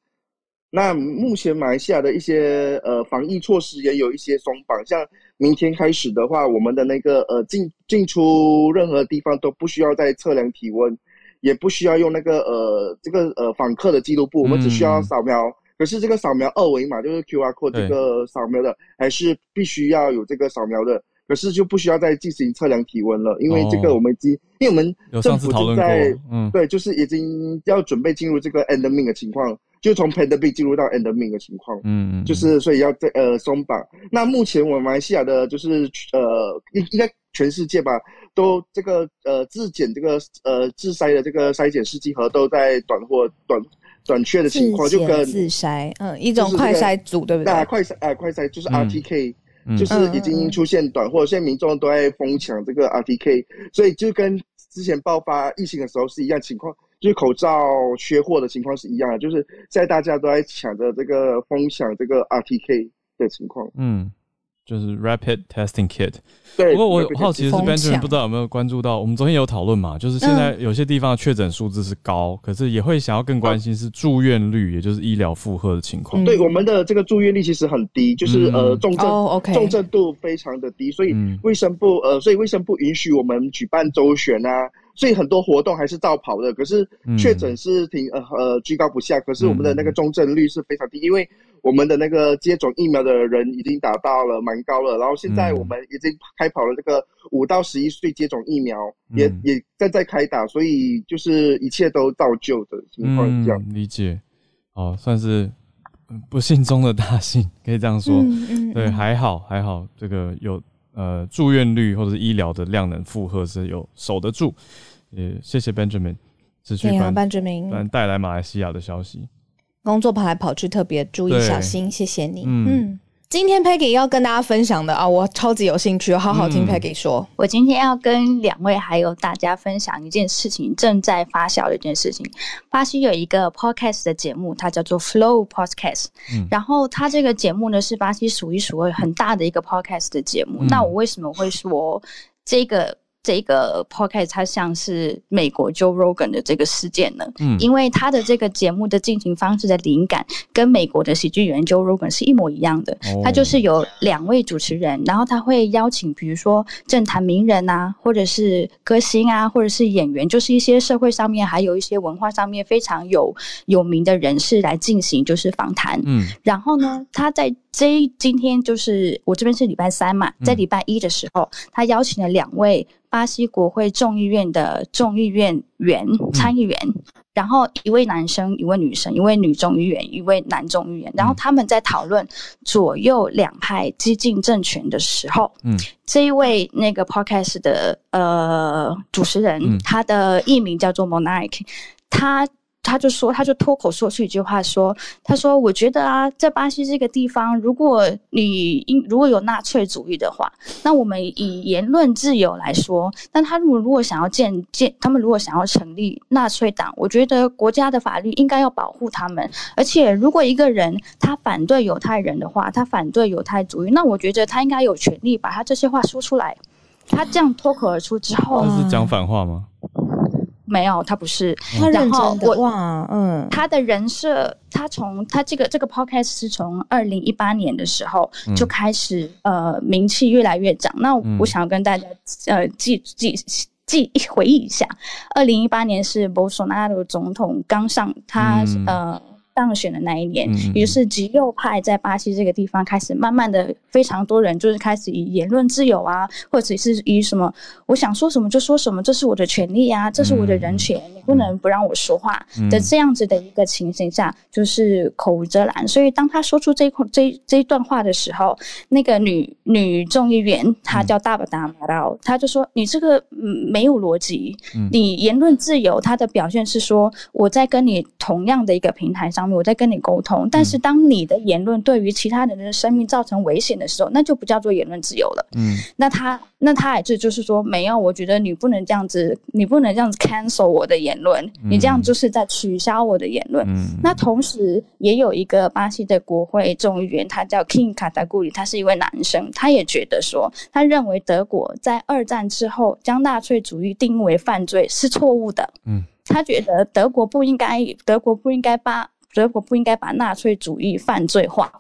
Speaker 3: 那目前马来西亚的一些呃防疫措施也有一些松绑，像明天开始的话，我们的那个呃进进出任何地方都不需要再测量体温。也不需要用那个呃这个呃访客的记录簿，我们只需要扫描。可是这个扫描二维码就是 Q R code 这个扫描的，还是必须要有这个扫描的。可是就不需要再进行测量体温了，因为这个我们已经，因为我们政府正在，嗯，对，就是已经要准备进入这个 endemic 的情况，就从 pandemic 进入到 endemic 的情况，嗯嗯，就是所以要在呃松绑。那目前我们马来西亚的就是呃应应该全世界吧。都这个呃自检这个呃自筛的这个筛检试剂盒都在短货短短缺的情况，就跟
Speaker 2: 自筛嗯一种快筛组对不对？
Speaker 3: 啊快筛哎快筛就是 RTK，就是已经出现短货，现在民众都在疯抢这个 RTK，所以就跟之前爆发疫情的时候是一样情况，就是口罩缺货的情况是一样的，就是现在大家都在抢着这个疯抢这个 RTK 的情况，嗯。
Speaker 1: 就是 rapid testing kit。
Speaker 3: 对。
Speaker 1: 不过我好奇的是，Benjamin 不知道有没有关注到，我们昨天有讨论嘛？就是现在有些地方确诊数字是高，可是也会想要更关心是住院率，也就是医疗负荷的情况。
Speaker 3: 对，我们的这个住院率其实很低，就是呃重症重症度非常的低，所以卫生部呃，所以卫生部允许我们举办周旋啊。所以很多活动还是照跑的，可是确诊是挺呃呃居高不下，可是我们的那个重症率是非常低，因为我们的那个接种疫苗的人已经达到了蛮高了，然后现在我们已经开跑了这个五到十一岁接种疫苗，也也在在开打，所以就是一切都照旧的情况这样。
Speaker 1: 理解，哦，算是不幸中的大幸，可以这样说。对，还好还好，这个有。呃，住院率或者是医疗的量能负荷是有守得住，也谢谢 Benjamin，持续关
Speaker 2: Benjamin
Speaker 1: 带来马来西亚的消息，
Speaker 2: 工作跑来跑去特别注意小心，谢谢你，嗯。今天 Peggy 要跟大家分享的啊，我超级有兴趣，好好听 Peggy 说。
Speaker 4: 我今天要跟两位还有大家分享一件事情，正在发酵的一件事情。巴西有一个 podcast 的节目，它叫做 Flow Podcast。嗯，然后它这个节目呢是巴西数一数二很大的一个 podcast 的节目。那我为什么会说这个？这个 podcast 它像是美国 Joe Rogan 的这个事件呢，嗯，因为他的这个节目的进行方式的灵感跟美国的喜剧演员 Joe Rogan 是一模一样的。他就是有两位主持人，然后他会邀请，比如说政坛名人啊，或者是歌星啊，或者是演员，就是一些社会上面还有一些文化上面非常有有名的人士来进行就是访谈。嗯，然后呢，他在这今天就是我这边是礼拜三嘛，在礼拜一的时候，他邀请了两位。巴西国会众议院的众议院员参议员，然后一位男生，一位女生，一位女众议员，一位男众议员，然后他们在讨论左右两派激进政权的时候，嗯，这一位那个 podcast 的呃主持人，他的艺名叫做 Monarch，他。他就说，他就脱口说出一句话，说：“他说，我觉得啊，在巴西这个地方，如果你因如果有纳粹主义的话，那我们以言论自由来说，那他们如果想要建建，他们如果想要成立纳粹党，我觉得国家的法律应该要保护他们。而且，如果一个人他反对犹太人的话，他反对犹太主义，那我觉得他应该有权利把他这些话说出来。他这样脱口而出之后，
Speaker 1: 他是讲反话吗？”
Speaker 4: 没有，他不是。
Speaker 2: 他认真的哇，嗯，
Speaker 4: 他的人设，他从他这个这个 podcast 是从二零一八年的时候就开始，呃，名气越来越涨。那我想要跟大家，呃，记记记回忆一下，二零一八年是 Bolsonaro 总统刚上，他呃。当选的那一年，于是极右派在巴西这个地方开始慢慢的，非常多人就是开始以言论自由啊，或者是以什么我想说什么就说什么，这是我的权利啊，这是我的人权，你不能不让我说话的这样子的一个情形下，就是口无遮拦。所以当他说出这一块这这一段话的时候，那个女女众议员她叫大巴达马道，她就说：“你这个嗯没有逻辑，你言论自由，它的表现是说我在跟你同样的一个平台上。”我在跟你沟通，但是当你的言论对于其他人的生命造成危险的时候，那就不叫做言论自由了。嗯，那他那他也是就是说，没有，我觉得你不能这样子，你不能这样子 cancel 我的言论，你这样就是在取消我的言论。嗯，那同时也有一个巴西的国会众议员，他叫 King 卡达古里，他是一位男生，他也觉得说，他认为德国在二战之后将纳粹主义定为犯罪是错误的。嗯，他觉得德国不应该，德国不应该把。德国不应该把纳粹主义犯罪化，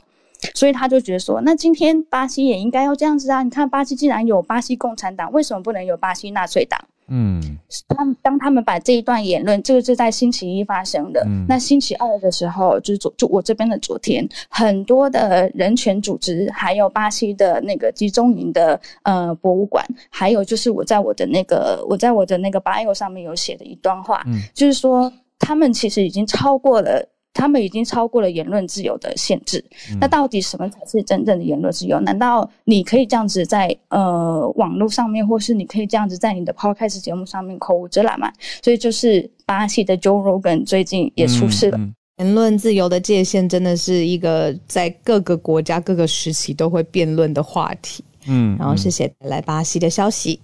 Speaker 4: 所以他就觉得说，那今天巴西也应该要这样子啊！你看，巴西既然有巴西共产党，为什么不能有巴西纳粹党？嗯，他当他们把这一段言论，这个是在星期一发生的。那星期二的时候，就是昨就我这边的昨天，很多的人权组织，还有巴西的那个集中营的呃博物馆，还有就是我在我的那个我在我的那个 bio 上面有写的一段话，就是说他们其实已经超过了。他们已经超过了言论自由的限制。那到底什么才是真正的言论自由？难道你可以这样子在呃网络上面，或是你可以这样子在你的 podcast 节目上面口无遮拦吗？所以就是巴西的 Joe Rogan 最近也出事了。
Speaker 2: 言论自由的界限真的是一个在各个国家各个时期都会辩论的话题。嗯，然后谢谢来巴西的消息。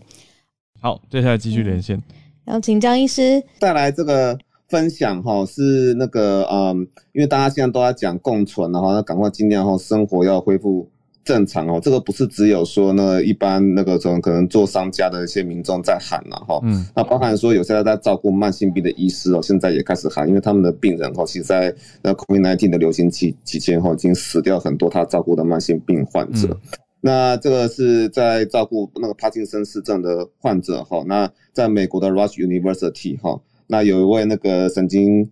Speaker 1: 好，接下来继续连线，
Speaker 2: 然后请张医师
Speaker 5: 带来这个。分享哈是那个嗯，因为大家现在都在讲共存，然后那赶快尽量哈生活要恢复正常哦。这个不是只有说那一般那个从可能做商家的一些民众在喊了哈，嗯，那包含说有些在照顾慢性病的医师哦，现在也开始喊，因为他们的病人哈，其实在那 COVID-19 的流行期期间哈，已经死掉很多他照顾的慢性病患者。那这个是在照顾那个帕金森氏症的患者哈，那在美国的 Rush University 哈。那有一位那个神经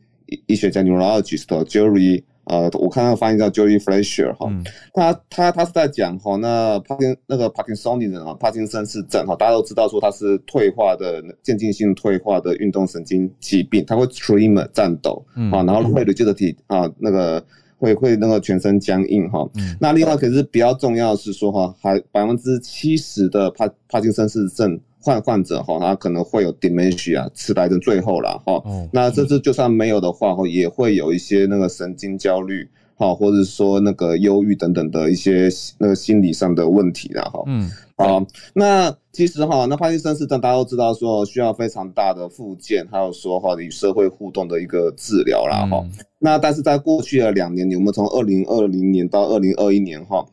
Speaker 5: 医学家 neurologist Jerry，呃，我看他发音叫 Jerry Fletcher 哈，他他他是在讲哈，那帕金那个帕金森人啊，帕金森氏症哈，大家都知道说他是退化的渐进性退化的运动神经疾病，他会 tremor 战抖啊，然后会 rigidity 啊，那个会会那个全身僵硬哈，那另外可是比较重要的是说哈，还百分之七十的帕帕金森氏症。患患者哈，他可能会有 dementia 痴呆症，最后了哈。那这次就算没有的话哈，也会有一些那个神经焦虑哈，或者说那个忧郁等等的一些那个心理上的问题了哈。嗯，好，那其实哈，那帕金森氏症大家都知道说需要非常大的复健，还有说哈与社会互动的一个治疗啦哈。那但是在过去的两年，我们从二零二零年到二零二一年哈，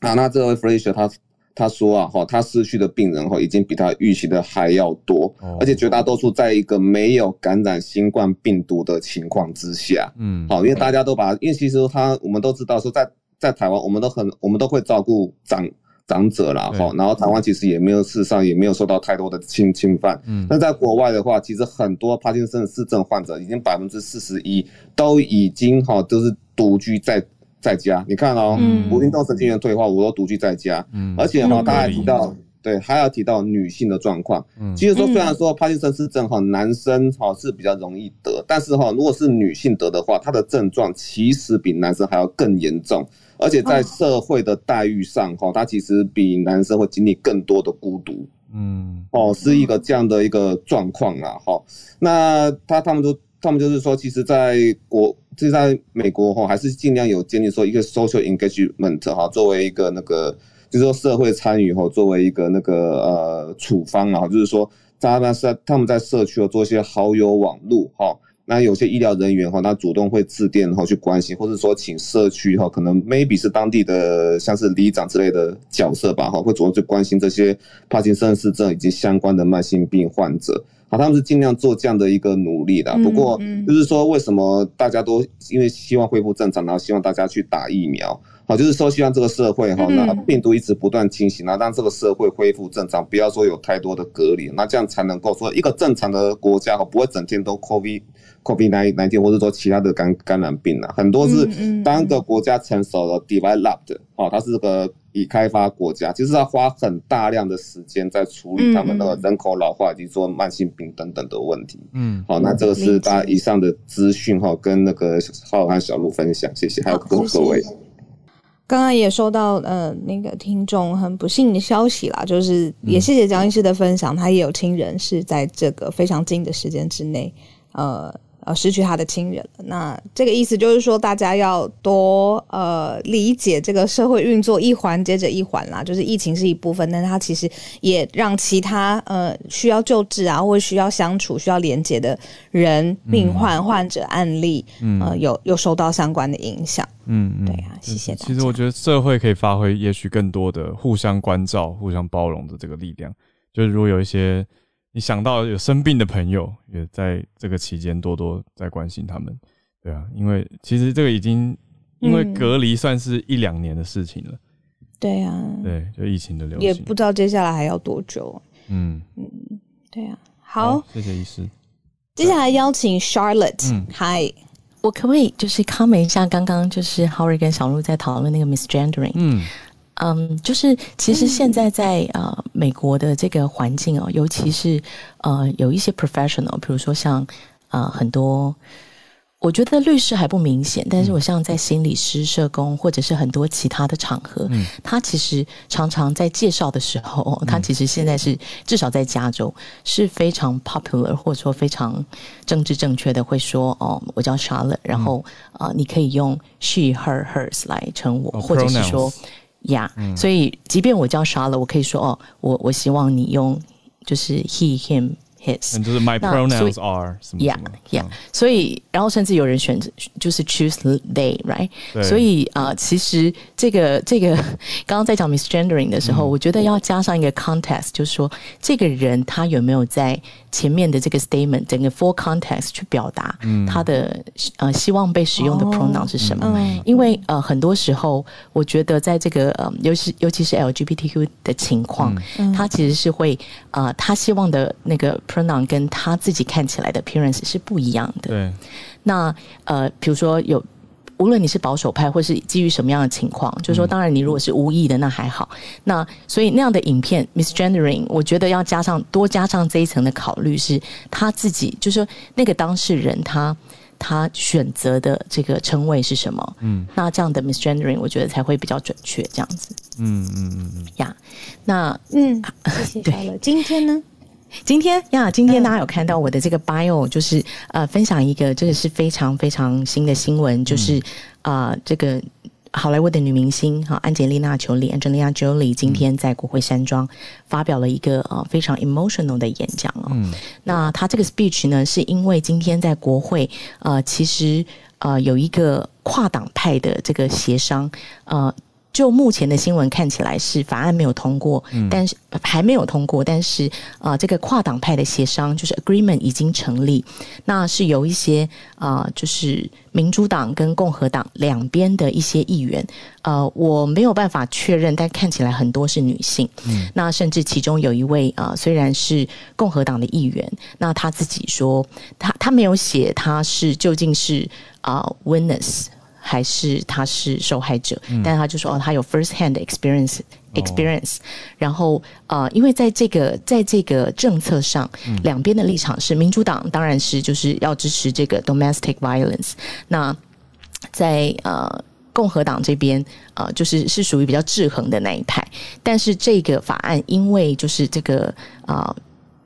Speaker 5: 啊，那这位 f r a s e r 他。他说啊，哈，他失去的病人哈，已经比他预期的还要多，而且绝大多数在一个没有感染新冠病毒的情况之下，嗯，好，因为大家都把，因为其实他我们都知道说，在在台湾，我们都很，我们都会照顾长长者啦，哈，然后台湾其实也没有事实上也没有受到太多的侵侵犯，嗯，那在国外的话，其实很多帕金森氏症患者已经百分之四十一都已经哈都是独居在。在家，你看哦，我运动神经元退化，我都独居在家。嗯，而且哈，他还提到，对，还要提到女性的状况。嗯，其实说虽然说帕金森氏症哈，男生哈是比较容易得，但是哈，如果是女性得的话，她的症状其实比男生还要更严重，而且在社会的待遇上哈，她其实比男生会经历更多的孤独。嗯，哦，是一个这样的一个状况啊。哈，那他他们都。他们就是说，其实在国，就在美国哈，还是尽量有建立说一个 social engagement 哈，作为一个那个，就是说社会参与哈，作为一个那个呃处方啊，就是说他们在他们在社区有做一些好友网络哈。那有些医疗人员哈，他主动会致电哈去关心，或者说请社区哈，可能 maybe 是当地的像是里长之类的角色吧哈，会主动去关心这些帕金森氏症以及相关的慢性病患者。好，他们是尽量做这样的一个努力的。不过就是说，为什么大家都因为希望恢复正常，然后希望大家去打疫苗？好，就是说希望这个社会哈，那病毒一直不断清醒，那让这个社会恢复正常，不要说有太多的隔离，那这样才能够说一个正常的国家哈，不会整天都 COVID。COVID nineteen 或者说其他的感感染病啊，很多是当个国家成熟了 developed 哦，它是个已开发国家，其实要花很大量的时间在处理他们那个人口老化以及说慢性病等等的问题。嗯，好，那这个是大家以上的资讯哈，跟那个浩和小鹿分享，谢谢，还有各各位。
Speaker 2: 刚刚也收到呃那个听众很不幸的消息啦，就是也谢谢江医师的分享，他也有亲人是在这个非常近的时间之内，呃。呃，失去他的亲人了。那这个意思就是说，大家要多呃理解这个社会运作一环接着一环啦。就是疫情是一部分，但是它其实也让其他呃需要救治啊，或者需要相处、需要连接的人、病患、患者案例，呃，有有受到相关的影响。嗯嗯，对啊，谢谢。
Speaker 1: 其实我觉得社会可以发挥也许更多的互相关照、互相包容的这个力量。就是如果有一些。你想到有生病的朋友，也在这个期间多多在关心他们，对啊，因为其实这个已经因为隔离算是一两年的事情了，
Speaker 2: 对啊，
Speaker 1: 对，就疫情的流行，
Speaker 2: 也不知道接下来还要多久，嗯。嗯，对啊，好，
Speaker 1: 谢谢医师，
Speaker 2: 接下来邀请 Charlotte，Hi，
Speaker 6: 我可不可以就是 comment 一下刚刚就是 Howard 跟小鹿在讨论那个 misgendering，嗯。嗯，就是其实现在在呃美国的这个环境哦，尤其是呃有一些 professional，比如说像呃很多，我觉得律师还不明显，但是我像在心理师、社工或者是很多其他的场合，他其实常常在介绍的时候，他其实现在是至少在加州是非常 popular，或者说非常政治正确的，会说哦，我叫 Charlotte，然后啊你可以用 she、her、hers 来称我，或者是说。呀，所以即便我叫 Charlotte，我可以说哦，我我希望你用就是 he him。his，
Speaker 1: 就是 my pronouns are 什么
Speaker 6: yeah yeah，所以然后甚至有人选择就是 choose they，right？所以啊，其实这个这个刚刚在讲 misgendering 的时候，我觉得要加上一个 context，就是说这个人他有没有在前面的这个 statement 整个 full context 去表达他的呃希望被使用的 pronoun 是什么？因为呃很多时候我觉得在这个呃尤其尤其是 LGBTQ 的情况，他其实是会呃他希望的那个。Pronoun 跟他自己看起来的 appearance 是不一样的。
Speaker 1: 对，
Speaker 6: 那呃，比如说有，无论你是保守派或是基于什么样的情况，就是说，当然你如果是无意的，那还好。那所以那样的影片 misgendering，我觉得要加上多加上这一层的考虑，是他自己，就是说那个当事人他他选择的这个称谓是什么？嗯，那这样的 misgendering，我觉得才会比较准确。这样子，嗯嗯嗯嗯，呀，那
Speaker 2: 嗯，谢谢了。(laughs) 今天呢？
Speaker 6: 今天呀，今天大家有看到我的这个 bio，就是呃，分享一个这个是非常非常新的新闻，就是啊，这个好莱坞的女明星哈，安吉丽娜·裘丽 （Angelina Jolie） 今天在国会山庄发表了一个呃非常 emotional 的演讲哦。那她这个 speech 呢，是因为今天在国会呃，其实呃有一个跨党派的这个协商呃。就目前的新闻看起来是法案没有通过，但是还没有通过，但是啊，这个跨党派的协商就是 agreement 已经成立，那是有一些啊，就是民主党跟共和党两边的一些议员，呃，我没有办法确认，但看起来很多是女性，嗯，那甚至其中有一位啊，虽然是共和党的议员，那他自己说他他没有写他是究竟是啊 witness。还是他是受害者，但他就说哦，他有 first hand experience experience。然后呃，因为在这个在这个政策上，两边的立场是民主党当然是就是要支持这个 domestic violence。那在呃共和党这边呃，就是是属于比较制衡的那一派。但是这个法案因为就是这个啊，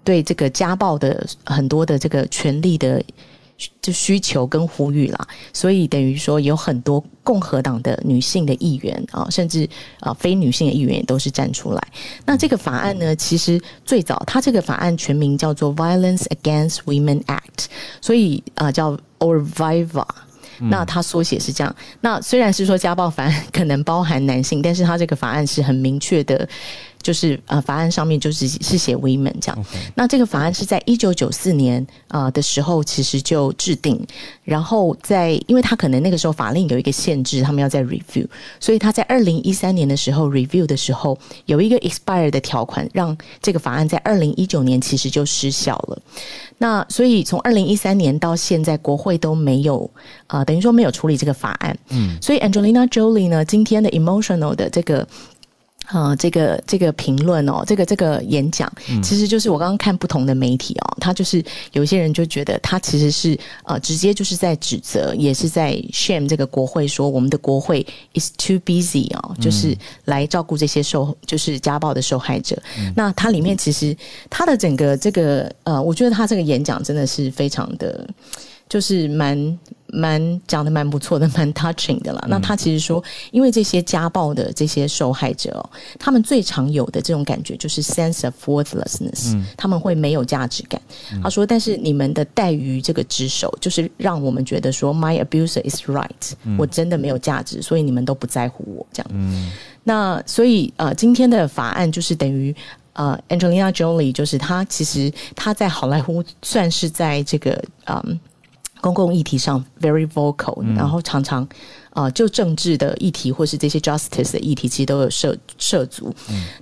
Speaker 6: 对这个家暴的很多的这个权利的。就需求跟呼吁啦，所以等于说有很多共和党的女性的议员啊，甚至啊非女性的议员也都是站出来。那这个法案呢，其实最早它这个法案全名叫做 Violence Against Women Act，所以啊叫 Orviva。那它缩写是这样。那虽然是说家暴法案可能包含男性，但是它这个法案是很明确的。就是呃，法案上面就是是写 women 这样。那这个法案是在一九九四年啊的时候，其实就制定。然后在，因为他可能那个时候法令有一个限制，他们要在 review，所以他在二零一三年的时候 review 的时候，有一个 expire 的条款，让这个法案在二零一九年其实就失效了。那所以从二零一三年到现在，国会都没有啊，等于说没有处理这个法案。嗯，所以 Angelina Jolie 呢，今天的 emotional 的这个。啊，这个这个评论哦，这个这个演讲，其实就是我刚刚看不同的媒体哦，他就是有一些人就觉得他其实是呃，直接就是在指责，也是在 shame 这个国会，说我们的国会 is too busy 哦，就是来照顾这些受就是家暴的受害者。那它里面其实他的整个这个呃，我觉得他这个演讲真的是非常的。就是蛮蛮讲的蛮不错的，(laughs) 蛮 touching 的了。那他其实说，因为这些家暴的这些受害者，他们最常有的这种感觉就是 sense of worthlessness，他们会没有价值感。他说，但是你们的待遇这个之手，就是让我们觉得说，my abuser is right，我真的没有价值，所以你们都不在乎我这样。那所以呃，今天的法案就是等于呃，Angelina Jolie，就是她其实她在好莱坞算是在这个嗯。公共议题上 very vocal，然后常常啊，就政治的议题或是这些 justice 的议题，其实都有涉涉足。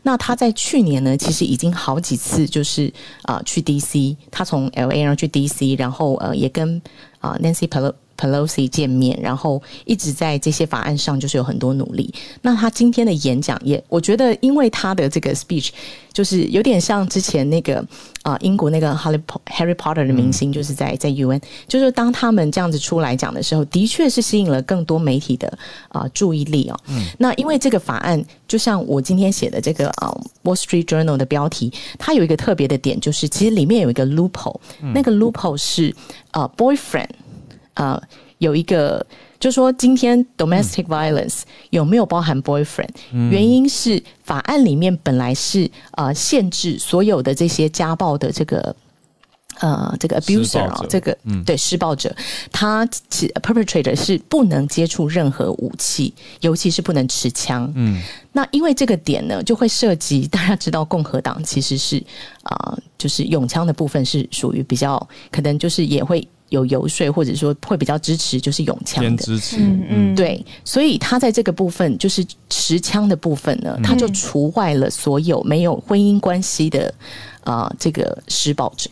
Speaker 6: 那他在去年呢，其实已经好几次就是啊去 DC，他从 LA 然后去 DC，然后呃也跟啊 Nancy Pelosi。Pelosi 见面，然后一直在这些法案上就是有很多努力。那他今天的演讲也，我觉得因为他的这个 speech 就是有点像之前那个啊英国那个 Harry Harry Potter 的明星，就是在在 UN，就是当他们这样子出来讲的时候，的确是吸引了更多媒体的啊注意力哦。嗯那因为这个法案，就像我今天写的这个啊 Wall Street Journal 的标题，它有一个特别的点，就是其实里面有一个 loophole，那个 loophole 是啊 boyfriend。啊，有一个，就是说，今天 domestic violence 有没有包含 boyfriend？原因是法案里面本来是呃限制所有的这些家暴的这个呃这个 abuser 啊，这个对施暴者，他 perpetrator 是不能接触任何武器，尤其是不能持枪。嗯，那因为这个点呢，就会涉及大家知道，共和党其实是啊，就是用枪的部分是属于比较可能就是也会。有游说，或者说会比较支持，就是永枪的。
Speaker 1: 支持，嗯
Speaker 6: 嗯，对，所以他在这个部分，就是持枪的部分呢，他就除外了所有没有婚姻关系的。啊，这个施暴者，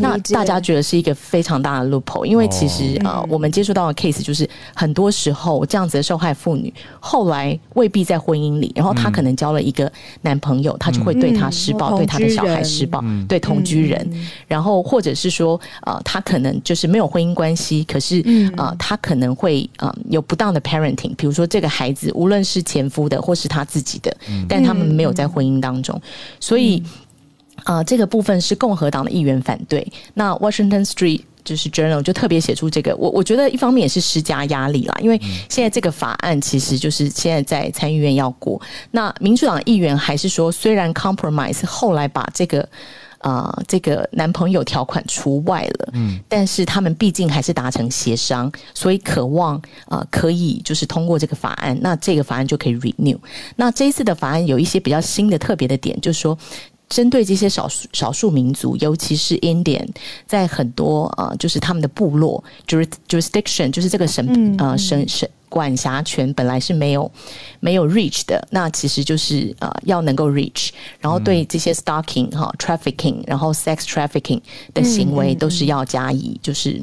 Speaker 6: 那大家觉得是一个非常大的 loophole，因为其实啊，我们接触到的 case 就是很多时候这样子的受害妇女，后来未必在婚姻里，然后她可能交了一个男朋友，她就会对她施暴，对她的小孩施暴，对同居人，然后或者是说呃她可能就是没有婚姻关系，可是啊，她可能会啊有不当的 parenting，比如说这个孩子无论是前夫的或是他自己的，但他们没有在婚姻当中，所以。啊，这个部分是共和党的议员反对。那 Washington Street 就是 Journal 就特别写出这个，我我觉得一方面也是施加压力啦，因为现在这个法案其实就是现在在参议院要过。那民主党议员还是说，虽然 compromise 后来把这个啊这个男朋友条款除外了，嗯，但是他们毕竟还是达成协商，所以渴望啊可以就是通过这个法案，那这个法案就可以 renew。那这一次的法案有一些比较新的特别的点，就是说。针对这些少数少数民族，尤其是 Indian，在很多呃，就是他们的部落，jurisdiction，就是这个省呃省省管辖权本来是没有没有 reach 的，那其实就是呃要能够 reach，然后对这些 stalking 哈 trafficking，然后 sex trafficking 的行为都是要加以就是。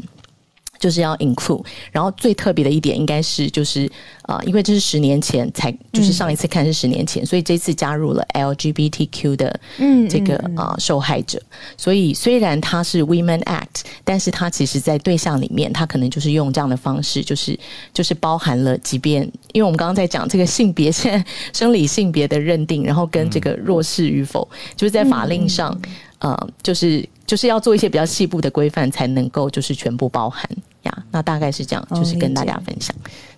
Speaker 6: 就是要 include，然后最特别的一点应该是就是啊，因为这是十年前才，就是上一次看是十年前，所以这次加入了 LGBTQ 的这个啊受害者。所以虽然它是 Women Act，但是它其实在对象里面，它可能就是用这样的方式，就是就是包含了，即便因为我们刚刚在讲这个性别，现在生理性别的认定，然后跟这个弱势与否，就是在法令上，呃，就是。就是要做一些比较细部的规范，才能够就是全部包含呀。那大概是这样，就是跟大家分享。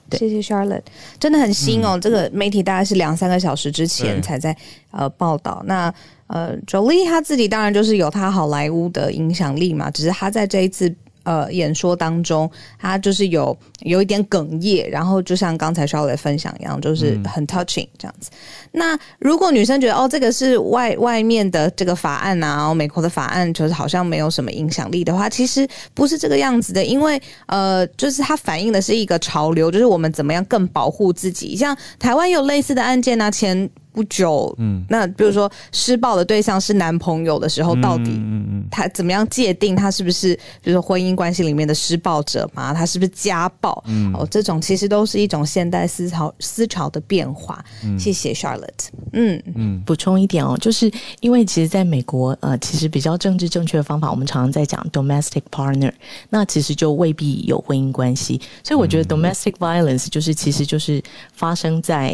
Speaker 2: 对谢谢 Charlotte，真的很新哦。这个媒体大概是两三个小时之前才在呃报道。那呃，Jolie 他自己当然就是有他好莱坞的影响力嘛，只是他在这一次。呃，演说当中，他就是有有一点哽咽，然后就像刚才稍微分享一样，就是很 touching 这样子。那如果女生觉得哦，这个是外外面的这个法案啊，美国的法案，就是好像没有什么影响力的话，其实不是这个样子的，因为呃，就是它反映的是一个潮流，就是我们怎么样更保护自己。像台湾有类似的案件呢，前。不久，嗯，那比如说施暴的对象是男朋友的时候，到底他怎么样界定他是不是，比如说婚姻关系里面的施暴者嘛？他是不是家暴？哦，这种其实都是一种现代思潮思潮的变化。谢谢 Charlotte。
Speaker 6: 嗯嗯，补充一点哦，就是因为其实在美国，呃，其实比较政治正确的方法，我们常常在讲 domestic partner，那其实就未必有婚姻关系。所以我觉得 domestic violence 就是其实就是发生在，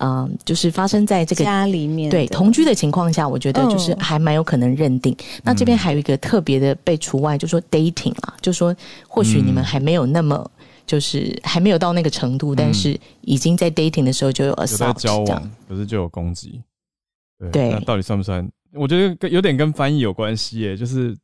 Speaker 6: 嗯，就是发生在。在这个
Speaker 2: 家里面，
Speaker 6: 对同居的情况下，我觉得就是还蛮有可能认定。那这边还有一个特别的被除外，就说 dating 啊，就说或许你们还没有那么，就是还没有到那个程度，但是已经在 dating 的时候就有 assault
Speaker 1: 交往，可是就有攻击。
Speaker 6: 对，
Speaker 1: 那到底算不算？我觉得有点跟翻译有关系耶，就是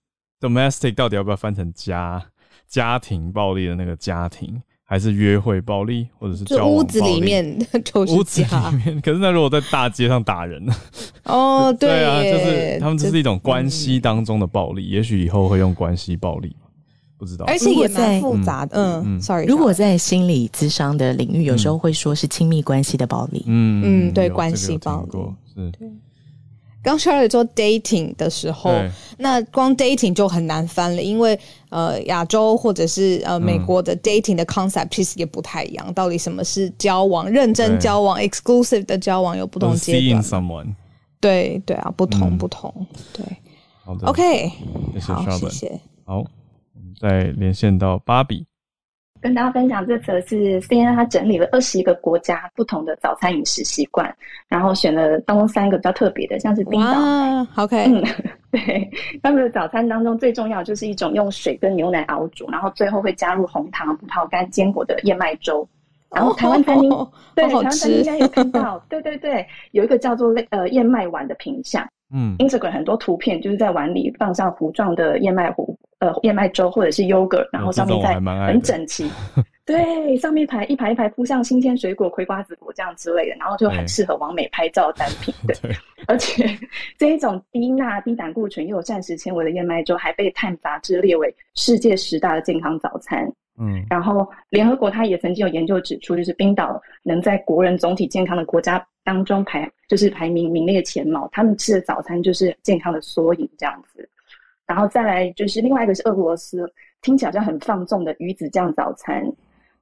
Speaker 1: domestic 到底要不要翻成家家庭暴力的那个家庭？还是约会暴力，或者是交
Speaker 2: 屋子里面 (laughs) 就是
Speaker 1: 屋子里面。(laughs) 可是那如果在大街上打人呢？(laughs)
Speaker 2: 哦，对
Speaker 1: 啊，就是他们这是一种关系当中的暴力，也许以后会用关系暴力，不知道。
Speaker 2: 而且也蛮复杂的。嗯，sorry。
Speaker 6: 如果在心理咨商的领域，有时候会说是亲密关系的暴力。
Speaker 2: 嗯嗯，对，关系暴力
Speaker 1: 是。
Speaker 2: 刚 Charlie 做 dating 的时候，那光 dating 就很难翻了，因为呃，亚洲或者是呃美国的 dating 的 concept 其实也不太一样。到底什么是交往？认真交往，exclusive 的交往有不同阶段。对对啊，不同不同。对，
Speaker 1: 好的
Speaker 2: ，OK，
Speaker 1: 好，
Speaker 2: 谢谢。
Speaker 1: 好，我们再连线到芭比。
Speaker 7: 跟大家分享这则是 CNN，他整理了二十一个国家不同的早餐饮食习惯，然后选了当中三个比较特别的，像是冰岛。
Speaker 2: OK，
Speaker 7: 嗯，对，他们的早餐当中最重要就是一种用水跟牛奶熬煮，然后最后会加入红糖、葡萄干、坚果的燕麦粥。然后台湾餐厅，对，台湾餐厅应该有看到，对对对，有一个叫做类呃燕麦碗的品相。嗯，Instagram 很多图片就是在碗里放上糊状的燕麦糊。呃，燕麦粥或者是 yogurt，然后上面再很整齐，对，上面排一排一排铺上新鲜水果、葵瓜子果酱之类的，然后就很适合完美拍照单品。(laughs) 对，而且这一种低钠、低胆固醇又有膳食纤维的燕麦粥，还被《碳》杂志列为世界十大的健康早餐。嗯，然后联合国它也曾经有研究指出，就是冰岛能在国人总体健康的国家当中排，就是排名名列前茅。他们吃的早餐就是健康的缩影，这样子。然后再来就是另外一个是俄罗斯，听起来好像很放纵的鱼子酱早餐。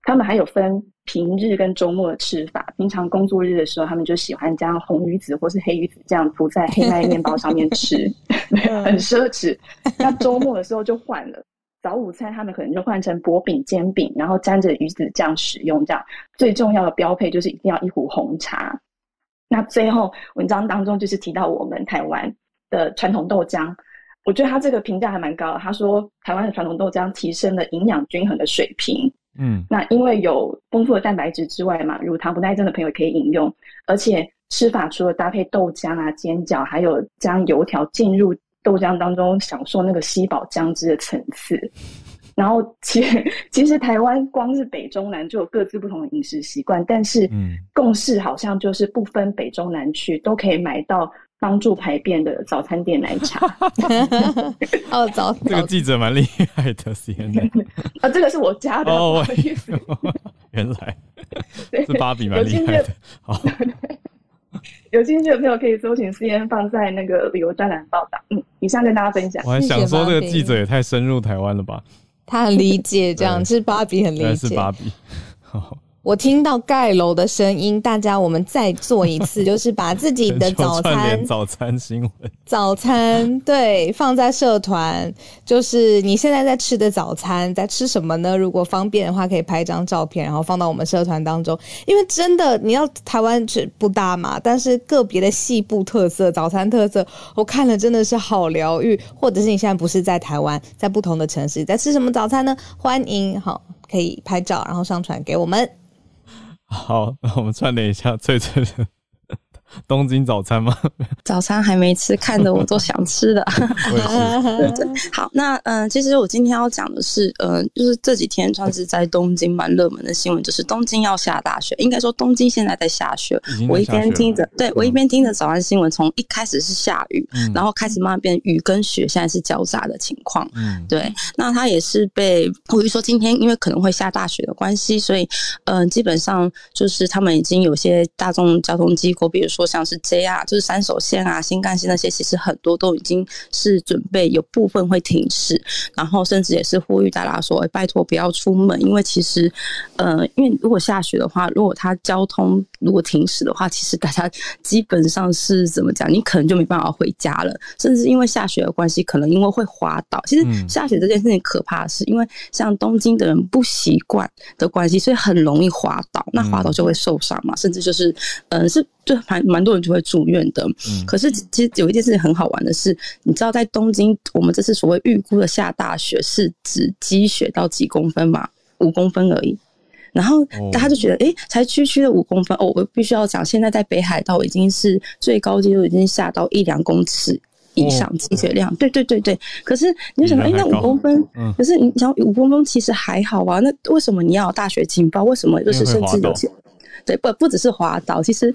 Speaker 7: 他们还有分平日跟周末的吃法。平常工作日的时候，他们就喜欢将红鱼子或是黑鱼子酱涂在黑麦面包上面吃，(laughs) 很奢侈。那周末的时候就换了，早午餐他们可能就换成薄饼煎饼，然后沾着鱼子酱使用。这样最重要的标配就是一定要一壶红茶。那最后文章当中就是提到我们台湾的传统豆浆。我觉得他这个评价还蛮高。他说，台湾的传统豆浆提升了营养均衡的水平。嗯，那因为有丰富的蛋白质之外嘛，乳糖不耐症的朋友可以饮用。而且吃法除了搭配豆浆啊、煎饺，还有将油条浸入豆浆当中，享受那个吸饱浆汁的层次。然后，其实其实台湾光是北中南就有各自不同的饮食习惯，但是共识好像就是不分北中南区都可以买到。帮助排便的早餐店奶茶。(laughs)
Speaker 2: 哦，早
Speaker 1: 这个记者蛮厉害的，CNN。
Speaker 7: 啊，(laughs) 这个是我家的。哦，(laughs)
Speaker 1: 原来是芭比蛮厉害的。好，
Speaker 7: 有兴趣的朋友可以搜寻 CNN 放在那个旅游专栏报道。嗯，以上跟大家分享。
Speaker 1: 我还想说，这个记者也太深入台湾了吧？
Speaker 2: 他很理解，这样是芭比很理解。
Speaker 1: 是芭比。
Speaker 2: 我听到盖楼的声音，大家我们再做一次，(laughs) 就是把自己的早餐
Speaker 1: 早餐新闻
Speaker 2: 早餐对放在社团，就是你现在在吃的早餐在吃什么呢？如果方便的话，可以拍张照片，然后放到我们社团当中。因为真的，你要台湾是不大嘛，但是个别的细部特色早餐特色，我看了真的是好疗愈。或者是你现在不是在台湾，在不同的城市，在吃什么早餐呢？欢迎好可以拍照，然后上传给我们。
Speaker 1: 好，那我们串联一下翠翠的 (laughs) 东京早餐吗？(laughs)
Speaker 4: 早餐还没吃，看着我都想吃的。(laughs) 好，那嗯，其实我今天要讲的是，嗯，就是这几天算是在东京蛮热门的新闻，就是东京要下大雪。应该说东京现在在下雪。我一边听着，对我一边听着早安新闻，从一开始是下雨，然后开始慢慢变雨跟雪，现在是交杂的情况。嗯，对。那它也是被我就说今天因为可能会下大雪的关系，所以嗯，基本上就是他们已经有些大众交通机构，比如说像是 JR，就是三手线啊、新干线那些，其实很多都已经是准备有部分会停驶，然后甚至也是呼吁大家说：“拜托不要出门，因为其实，呃，因为如果下雪的话，如果它交通如果停驶的话，其实大家基本上是怎么讲？你可能就没办法回家了，甚至因为下雪的关系，可能因为会滑倒。其实下雪这件事情可怕的是，因为像东京的人不习惯的关系，所以很容易滑倒，那滑倒就会受伤嘛，甚至就是，嗯，是。就蛮蛮多人就会住院的，可是其实有一件事情很好玩的是，你知道在东京，我们这次所谓预估的下大雪是指积雪到几公分嘛？五公分而已。然后大家就觉得，哎，才区区的五公分哦，我必须要讲，现在在北海道已经是最高纪录，已经下到一两公尺以上积雪量。对对对对。可是你就想说，哎，那五公分，可是你想五公分其实还好啊，那为什么你要大雪警报？为什么就是甚至有些？对，不不只是滑倒，其实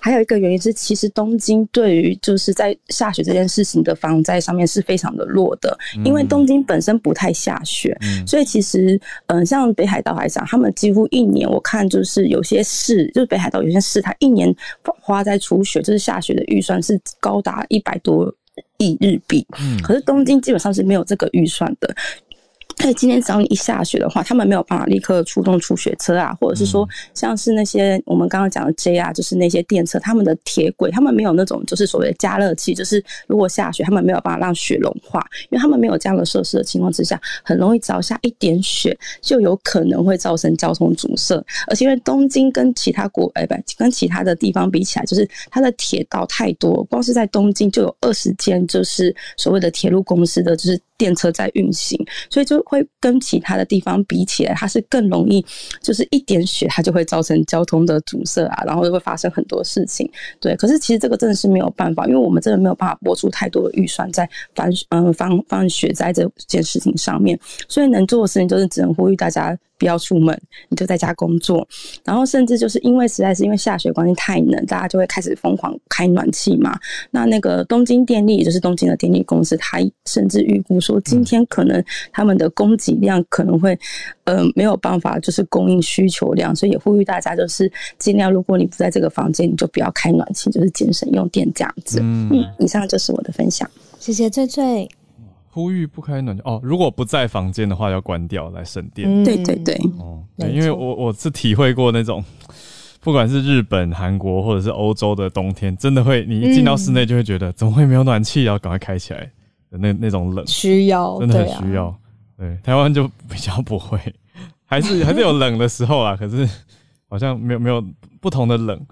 Speaker 4: 还有一个原因是，其实东京对于就是在下雪这件事情的防灾上面是非常的弱的，因为东京本身不太下雪，所以其实嗯，像北海道来讲，他们几乎一年我看就是有些市，就是北海道有些市，它一年花在除雪就是下雪的预算是高达一百多亿日币，可是东京基本上是没有这个预算的。所以今天只要你一下雪的话，他们没有办法立刻出动除雪车啊，或者是说像是那些我们刚刚讲的 J 啊，就是那些电车，他们的铁轨，他们没有那种就是所谓的加热器，就是如果下雪，他们没有办法让雪融化，因为他们没有这样的设施的情况之下，很容易只要下一点雪，就有可能会造成交通阻塞。而且因为东京跟其他国哎不跟其他的地方比起来，就是它的铁道太多，光是在东京就有二十间，就是所谓的铁路公司的就是。电车在运行，所以就会跟其他的地方比起来，它是更容易，就是一点雪它就会造成交通的阻塞啊，然后就会发生很多事情。对，可是其实这个真的是没有办法，因为我们真的没有办法拨出太多的预算在防嗯防防雪灾这件事情上面，所以能做的事情就是只能呼吁大家。不要出门，你就在家工作。然后甚至就是因为实在是因为下雪关系太冷，大家就会开始疯狂开暖气嘛。那那个东京电力，也就是东京的电力公司，它甚至预估说，今天可能他们的供给量可能会，呃，没有办法就是供应需求量，所以也呼吁大家就是尽量，如果你不在这个房间，你就不要开暖气，就是节省用电这样子。嗯，以上就是我的分享，
Speaker 2: 谢谢翠翠。
Speaker 1: 呼吁不开暖气哦，如果不在房间的话，要关掉来省电。
Speaker 4: 对对对，
Speaker 1: 哦，因为我我是体会过那种，(laughs) 不管是日本、韩国或者是欧洲的冬天，真的会你一进到室内就会觉得怎么会没有暖气，要赶快开起来的那那种冷，
Speaker 2: 需要
Speaker 1: 真的很需要。对，台湾就比较不会，(laughs) 还是 (laughs) 还是有冷的时候啊，可是好像没有没有不同的冷，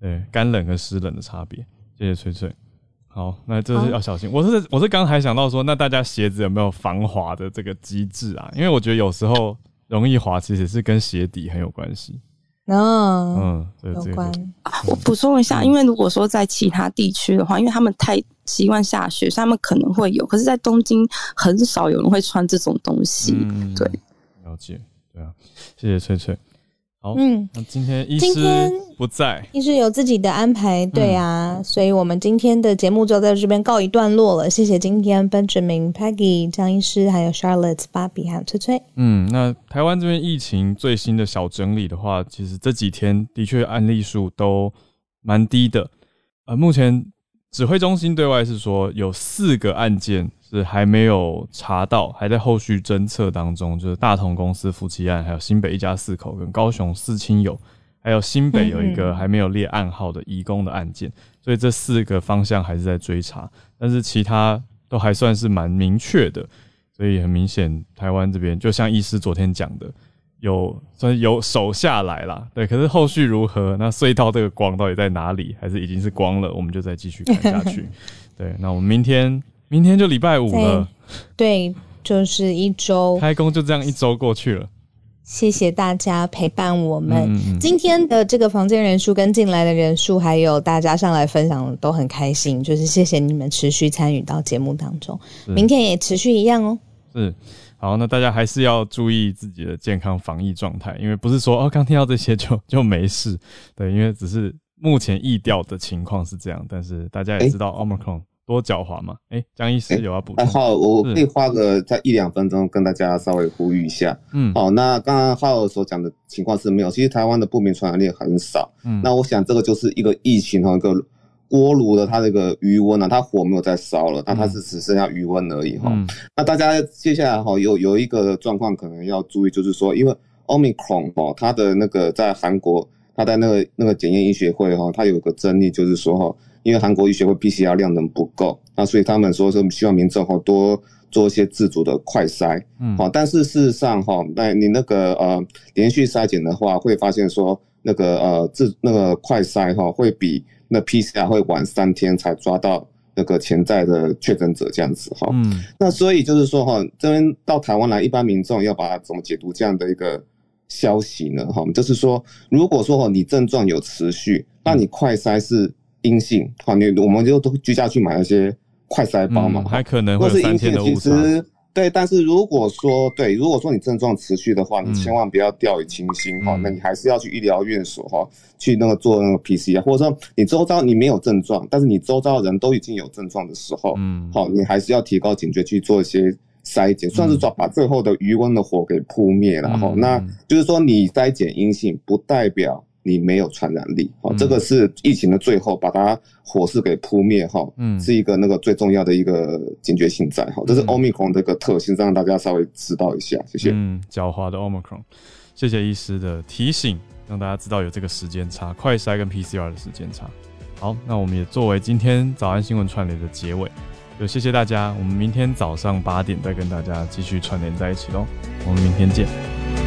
Speaker 1: 对，干冷和湿冷的差别。谢谢翠翠。好，那就是要小心。我是我是刚才想到说，那大家鞋子有没有防滑的这个机制啊？因为我觉得有时候容易滑，其实是跟鞋底很有关系。
Speaker 2: 嗯嗯，有关。
Speaker 4: 我补充一下，因为如果说在其他地区的话，因为他们太习惯下雪，所以他们可能会有。可是，在东京很少有人会穿这种东西。对，
Speaker 1: 了解。对啊，谢谢翠翠。好，嗯，那今天医师不在，
Speaker 2: 医师有自己的安排，对啊，所以我们今天的节目就在这边告一段落了。谢谢今天 Benjamin、Peggy、张医师，还有 Charlotte、芭比还有翠翠。
Speaker 1: 嗯，那台湾这边疫情最新的小整理的话，其实这几天的确案例数都蛮低的。呃，目前指挥中心对外是说有四个案件是还没有查到，还在后续侦测当中。就是大同公司夫妻案，还有新北一家四口跟高雄四亲友，还有新北有一个还没有列暗号的移工的案件。所以这四个方向还是在追查，但是其他都还算是蛮明确的。所以很明显，台湾这边就像医师昨天讲的，有算是有手下来啦。对，可是后续如何？那隧道这个光到底在哪里？还是已经是光了？我们就再继续看下去。(laughs) 对，那我们明天。明天就礼拜五了，
Speaker 2: 对，就是一周
Speaker 1: 开工就这样一周过去了。
Speaker 2: 谢谢大家陪伴我们今天的这个房间人数跟进来的人数，还有大家上来分享都很开心，就是谢谢你们持续参与到节目当中。明天也持续一样哦。
Speaker 1: 是，好，那大家还是要注意自己的健康防疫状态，因为不是说哦，刚听到这些就 (laughs) 就没事。对，因为只是目前疫调的情况是这样，但是大家也知道 Omicron。多狡猾嘛？哎，江医师有要补充？
Speaker 5: 好，我可以花个在一两分钟跟大家稍微呼吁一下。嗯，好，那刚刚浩所讲的情况是没有，其实台湾的不明传染链很少。嗯，那我想这个就是一个疫情和，一个锅炉的它这个余温啊，它火没有再烧了，那它是只剩下余温而已哈。那大家接下来哈有有一个状况可能要注意，就是说因为 Omicron 哈，它的那个在韩国，它在那个那个检验医学会哈，它有个争议，就是说哈。因为韩国医学会 PCR 量能不够，那所以他们说说希望民众哈多做一些自主的快筛，嗯，好，但是事实上哈，那你那个呃连续筛检的话，会发现说那个呃自那个快筛哈会比那 PCR 会晚三天才抓到那个潜在的确诊者这样子哈，嗯，那所以就是说哈，这边到台湾来，一般民众要把它怎么解读这样的一个消息呢？哈，就是说如果说哈你症状有持续，那你快筛是。阴性，好，你我们就都居家去买那些快筛包嘛，
Speaker 1: 还可能会是阴性的
Speaker 5: 其实对，但是如果说对，如果说你症状持续的话，你千万不要掉以轻心哈，那你还是要去医疗院所哈，去那个做那个 PCR，或者说你周遭你没有症状，但是你周遭的人都已经有症状的时候，嗯，好，你还是要提高警觉去做一些筛检，算是抓把最后的余温的火给扑灭了哈。那就是说你筛检阴性，不代表。你没有传染力，好，这个是疫情的最后把它火势给扑灭，哈，嗯，是一个那个最重要的一个警觉性在，哈，这是 Omicron 的一个特性，让大家稍微知道一下，谢谢。
Speaker 1: 嗯，狡猾的 Omicron，谢谢医师的提醒，让大家知道有这个时间差，快筛跟 PCR 的时间差。好，那我们也作为今天早安新闻串联的结尾，就谢谢大家，我们明天早上八点再跟大家继续串联在一起喽，我们明天见。